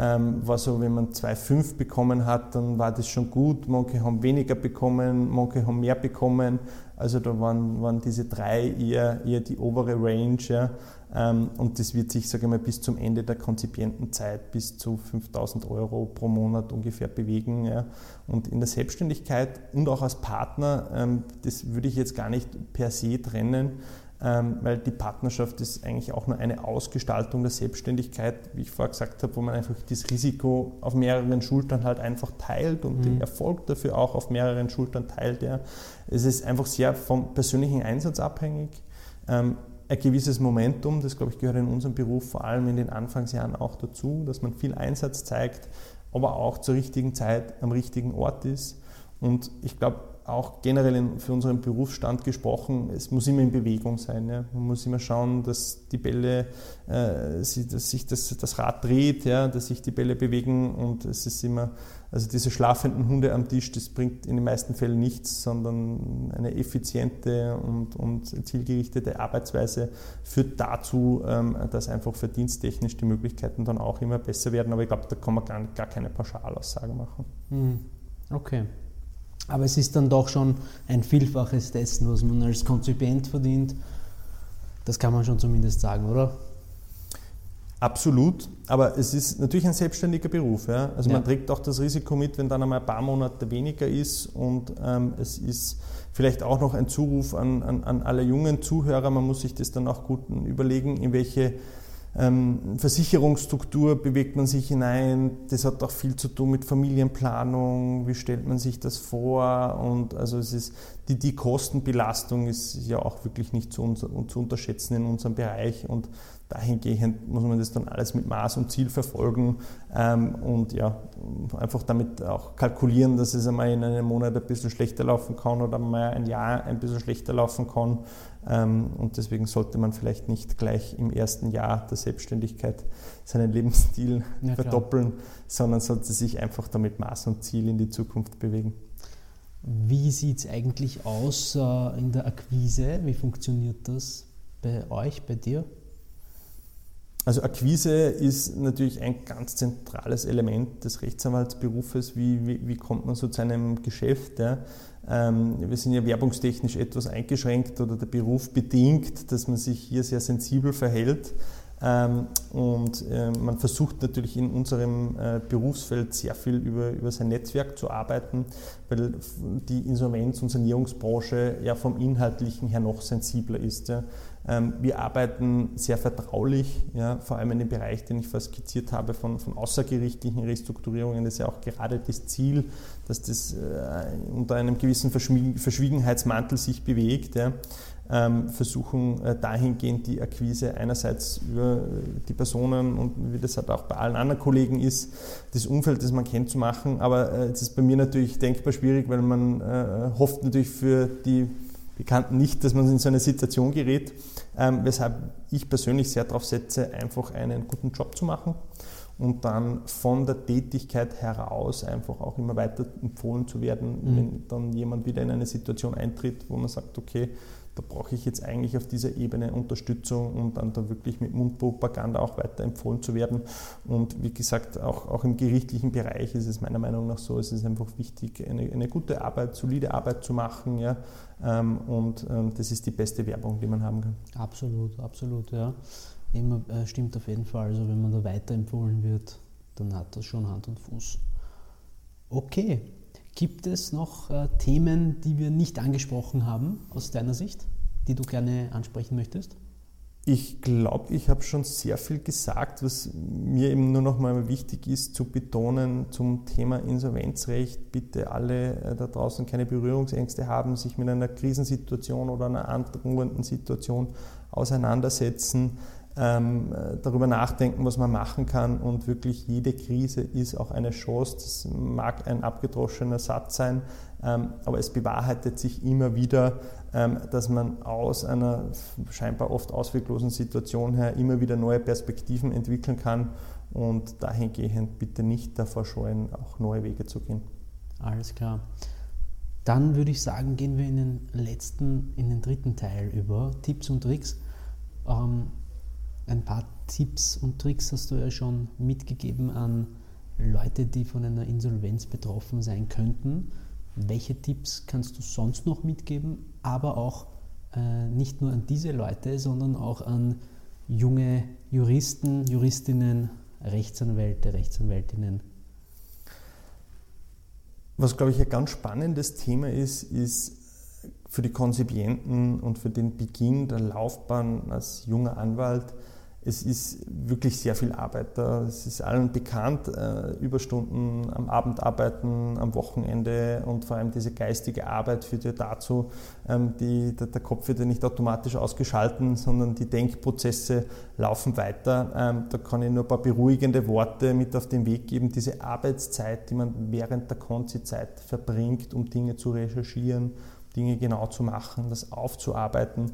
ähm, war so, wenn man 2,5 bekommen hat, dann war das schon gut. Manche haben weniger bekommen, manche haben mehr bekommen. Also da waren, waren diese drei eher, eher die obere Range. Ja. Ähm, und das wird sich, sage ich mal, bis zum Ende der Konzipientenzeit bis zu 5000 Euro pro Monat ungefähr bewegen. Ja. Und in der Selbstständigkeit und auch als Partner, ähm, das würde ich jetzt gar nicht per se trennen, weil die Partnerschaft ist eigentlich auch nur eine Ausgestaltung der Selbstständigkeit, wie ich vorher gesagt habe, wo man einfach das Risiko auf mehreren Schultern halt einfach teilt und mhm. den Erfolg dafür auch auf mehreren Schultern teilt. Ja. Es ist einfach sehr vom persönlichen Einsatz abhängig ein gewisses Momentum, das glaube ich gehört in unserem Beruf vor allem in den Anfangsjahren auch dazu, dass man viel Einsatz zeigt, aber auch zur richtigen Zeit am richtigen Ort ist. Und ich glaube, auch generell für unseren Berufsstand gesprochen, es muss immer in Bewegung sein. Ja. Man muss immer schauen, dass die Bälle, äh, dass sich das, das Rad dreht, ja, dass sich die Bälle bewegen und es ist immer also diese schlafenden Hunde am Tisch, das bringt in den meisten Fällen nichts, sondern eine effiziente und, und zielgerichtete Arbeitsweise führt dazu, ähm, dass einfach verdiensttechnisch die Möglichkeiten dann auch immer besser werden. Aber ich glaube, da kann man gar, gar keine Pauschalaussage machen. Hm. Okay. Aber es ist dann doch schon ein Vielfaches dessen, was man als Konzipient verdient. Das kann man schon zumindest sagen, oder? Absolut, aber es ist natürlich ein selbstständiger Beruf. Ja? Also ja. man trägt auch das Risiko mit, wenn dann einmal ein paar Monate weniger ist und ähm, es ist vielleicht auch noch ein Zuruf an, an, an alle jungen Zuhörer, man muss sich das dann auch gut überlegen, in welche Versicherungsstruktur bewegt man sich hinein. Das hat auch viel zu tun mit Familienplanung. Wie stellt man sich das vor? Und also es ist die, die Kostenbelastung ist ja auch wirklich nicht zu, zu unterschätzen in unserem Bereich. Und dahingehend muss man das dann alles mit Maß und Ziel verfolgen ähm, und ja, einfach damit auch kalkulieren, dass es einmal in einem Monat ein bisschen schlechter laufen kann oder mal ein Jahr ein bisschen schlechter laufen kann. Ähm, und deswegen sollte man vielleicht nicht gleich im ersten Jahr der Selbstständigkeit seinen Lebensstil ja, verdoppeln, sondern sollte sich einfach damit Maß und Ziel in die Zukunft bewegen. Wie sieht es eigentlich aus äh, in der Akquise? Wie funktioniert das bei euch, bei dir? Also Akquise ist natürlich ein ganz zentrales Element des Rechtsanwaltsberufes. Wie, wie, wie kommt man so zu einem Geschäft? Ja? Ähm, wir sind ja werbungstechnisch etwas eingeschränkt oder der Beruf bedingt, dass man sich hier sehr sensibel verhält. Ähm, und äh, man versucht natürlich in unserem äh, Berufsfeld sehr viel über, über sein Netzwerk zu arbeiten, weil die Insolvenz- und Sanierungsbranche ja vom Inhaltlichen her noch sensibler ist. Ähm, wir arbeiten sehr vertraulich, ja, vor allem in dem Bereich, den ich vorher skizziert habe, von, von außergerichtlichen Restrukturierungen. Das ist ja auch gerade das Ziel, dass das äh, unter einem gewissen Verschwiegenheitsmantel sich bewegt. Ja. Ähm, versuchen äh, dahingehend die Akquise einerseits über die Personen und wie das halt auch bei allen anderen Kollegen ist, das Umfeld, das man kennt, zu machen. Aber äh, es ist bei mir natürlich denkbar schwierig, weil man äh, hofft natürlich für die Bekannten nicht, dass man in so eine Situation gerät, ähm, weshalb ich persönlich sehr darauf setze, einfach einen guten Job zu machen und dann von der Tätigkeit heraus einfach auch immer weiter empfohlen zu werden, mhm. wenn dann jemand wieder in eine Situation eintritt, wo man sagt, okay, da brauche ich jetzt eigentlich auf dieser Ebene Unterstützung, um dann da wirklich mit Mundpropaganda auch weiter empfohlen zu werden. Und wie gesagt, auch, auch im gerichtlichen Bereich ist es meiner Meinung nach so, es ist einfach wichtig, eine, eine gute Arbeit, solide Arbeit zu machen. Ja? Ähm, und ähm, das ist die beste Werbung, die man haben kann. Absolut, absolut, ja. Immer, äh, stimmt auf jeden Fall. Also wenn man da weiterempfohlen wird, dann hat das schon Hand und Fuß. Okay, Gibt es noch äh, Themen, die wir nicht angesprochen haben aus deiner Sicht, die du gerne ansprechen möchtest? Ich glaube, ich habe schon sehr viel gesagt, was mir eben nur noch mal wichtig ist zu betonen zum Thema Insolvenzrecht. Bitte alle äh, da draußen keine Berührungsängste haben, sich mit einer Krisensituation oder einer androhenden Situation auseinandersetzen ähm, darüber nachdenken, was man machen kann. Und wirklich jede Krise ist auch eine Chance. Das mag ein abgedroschener Satz sein, ähm, aber es bewahrheitet sich immer wieder, ähm, dass man aus einer scheinbar oft ausweglosen Situation her immer wieder neue Perspektiven entwickeln kann. Und dahingehend bitte nicht davor scheuen, auch neue Wege zu gehen. Alles klar. Dann würde ich sagen, gehen wir in den letzten, in den dritten Teil über Tipps und Tricks. Ähm, ein paar Tipps und Tricks hast du ja schon mitgegeben an Leute, die von einer Insolvenz betroffen sein könnten. Welche Tipps kannst du sonst noch mitgeben, aber auch äh, nicht nur an diese Leute, sondern auch an junge Juristen, Juristinnen, Rechtsanwälte, Rechtsanwältinnen? Was, glaube ich, ein ganz spannendes Thema ist, ist für die Konzipienten und für den Beginn der Laufbahn als junger Anwalt es ist wirklich sehr viel Arbeit. Es ist allen bekannt, äh, Überstunden am Abend arbeiten, am Wochenende und vor allem diese geistige Arbeit führt ja dazu, ähm, die, der, der, Kopf wird ja nicht automatisch ausgeschalten, sondern die Denkprozesse laufen weiter. Ähm, da kann ich nur ein paar beruhigende Worte mit auf den Weg geben. Diese Arbeitszeit, die man während der Konzi-Zeit verbringt, um Dinge zu recherchieren, Dinge genau zu machen, das aufzuarbeiten,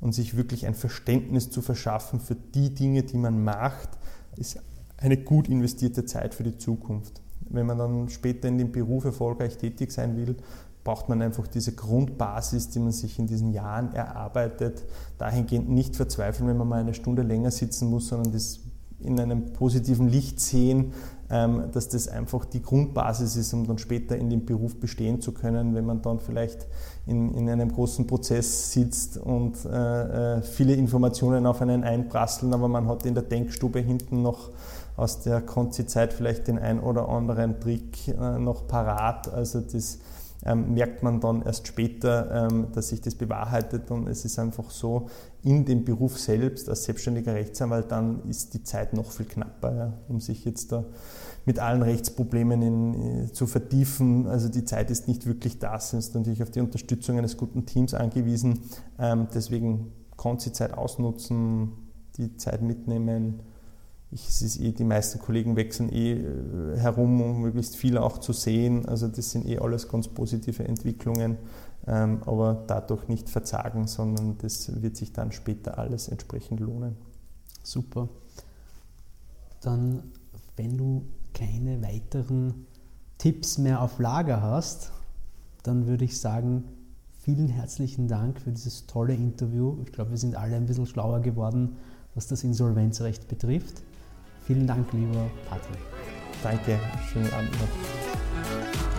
und sich wirklich ein Verständnis zu verschaffen für die Dinge, die man macht, ist eine gut investierte Zeit für die Zukunft. Wenn man dann später in dem Beruf erfolgreich tätig sein will, braucht man einfach diese Grundbasis, die man sich in diesen Jahren erarbeitet. Dahingehend nicht verzweifeln, wenn man mal eine Stunde länger sitzen muss, sondern das in einem positiven Licht sehen, dass das einfach die Grundbasis ist, um dann später in dem Beruf bestehen zu können, wenn man dann vielleicht in, in einem großen Prozess sitzt und äh, äh, viele Informationen auf einen einprasseln, aber man hat in der Denkstube hinten noch aus der Konzi-Zeit vielleicht den ein oder anderen Trick äh, noch parat. Also das ähm, merkt man dann erst später, ähm, dass sich das bewahrheitet und es ist einfach so, in dem Beruf selbst als selbstständiger Rechtsanwalt, dann ist die Zeit noch viel knapper, ja, um sich jetzt da mit allen Rechtsproblemen in, äh, zu vertiefen. Also die Zeit ist nicht wirklich da, sind natürlich auf die Unterstützung eines guten Teams angewiesen. Ähm, deswegen Konzi-Zeit ausnutzen, die Zeit mitnehmen, ich, es ist eh, die meisten Kollegen wechseln eh äh, herum, um möglichst viel auch zu sehen. Also das sind eh alles ganz positive Entwicklungen, ähm, aber dadurch nicht verzagen, sondern das wird sich dann später alles entsprechend lohnen. Super. Dann, wenn du keine weiteren Tipps mehr auf Lager hast, dann würde ich sagen, vielen herzlichen Dank für dieses tolle Interview. Ich glaube, wir sind alle ein bisschen schlauer geworden, was das Insolvenzrecht betrifft. Vielen Dank, lieber Patrick. Danke, schönen Abend noch.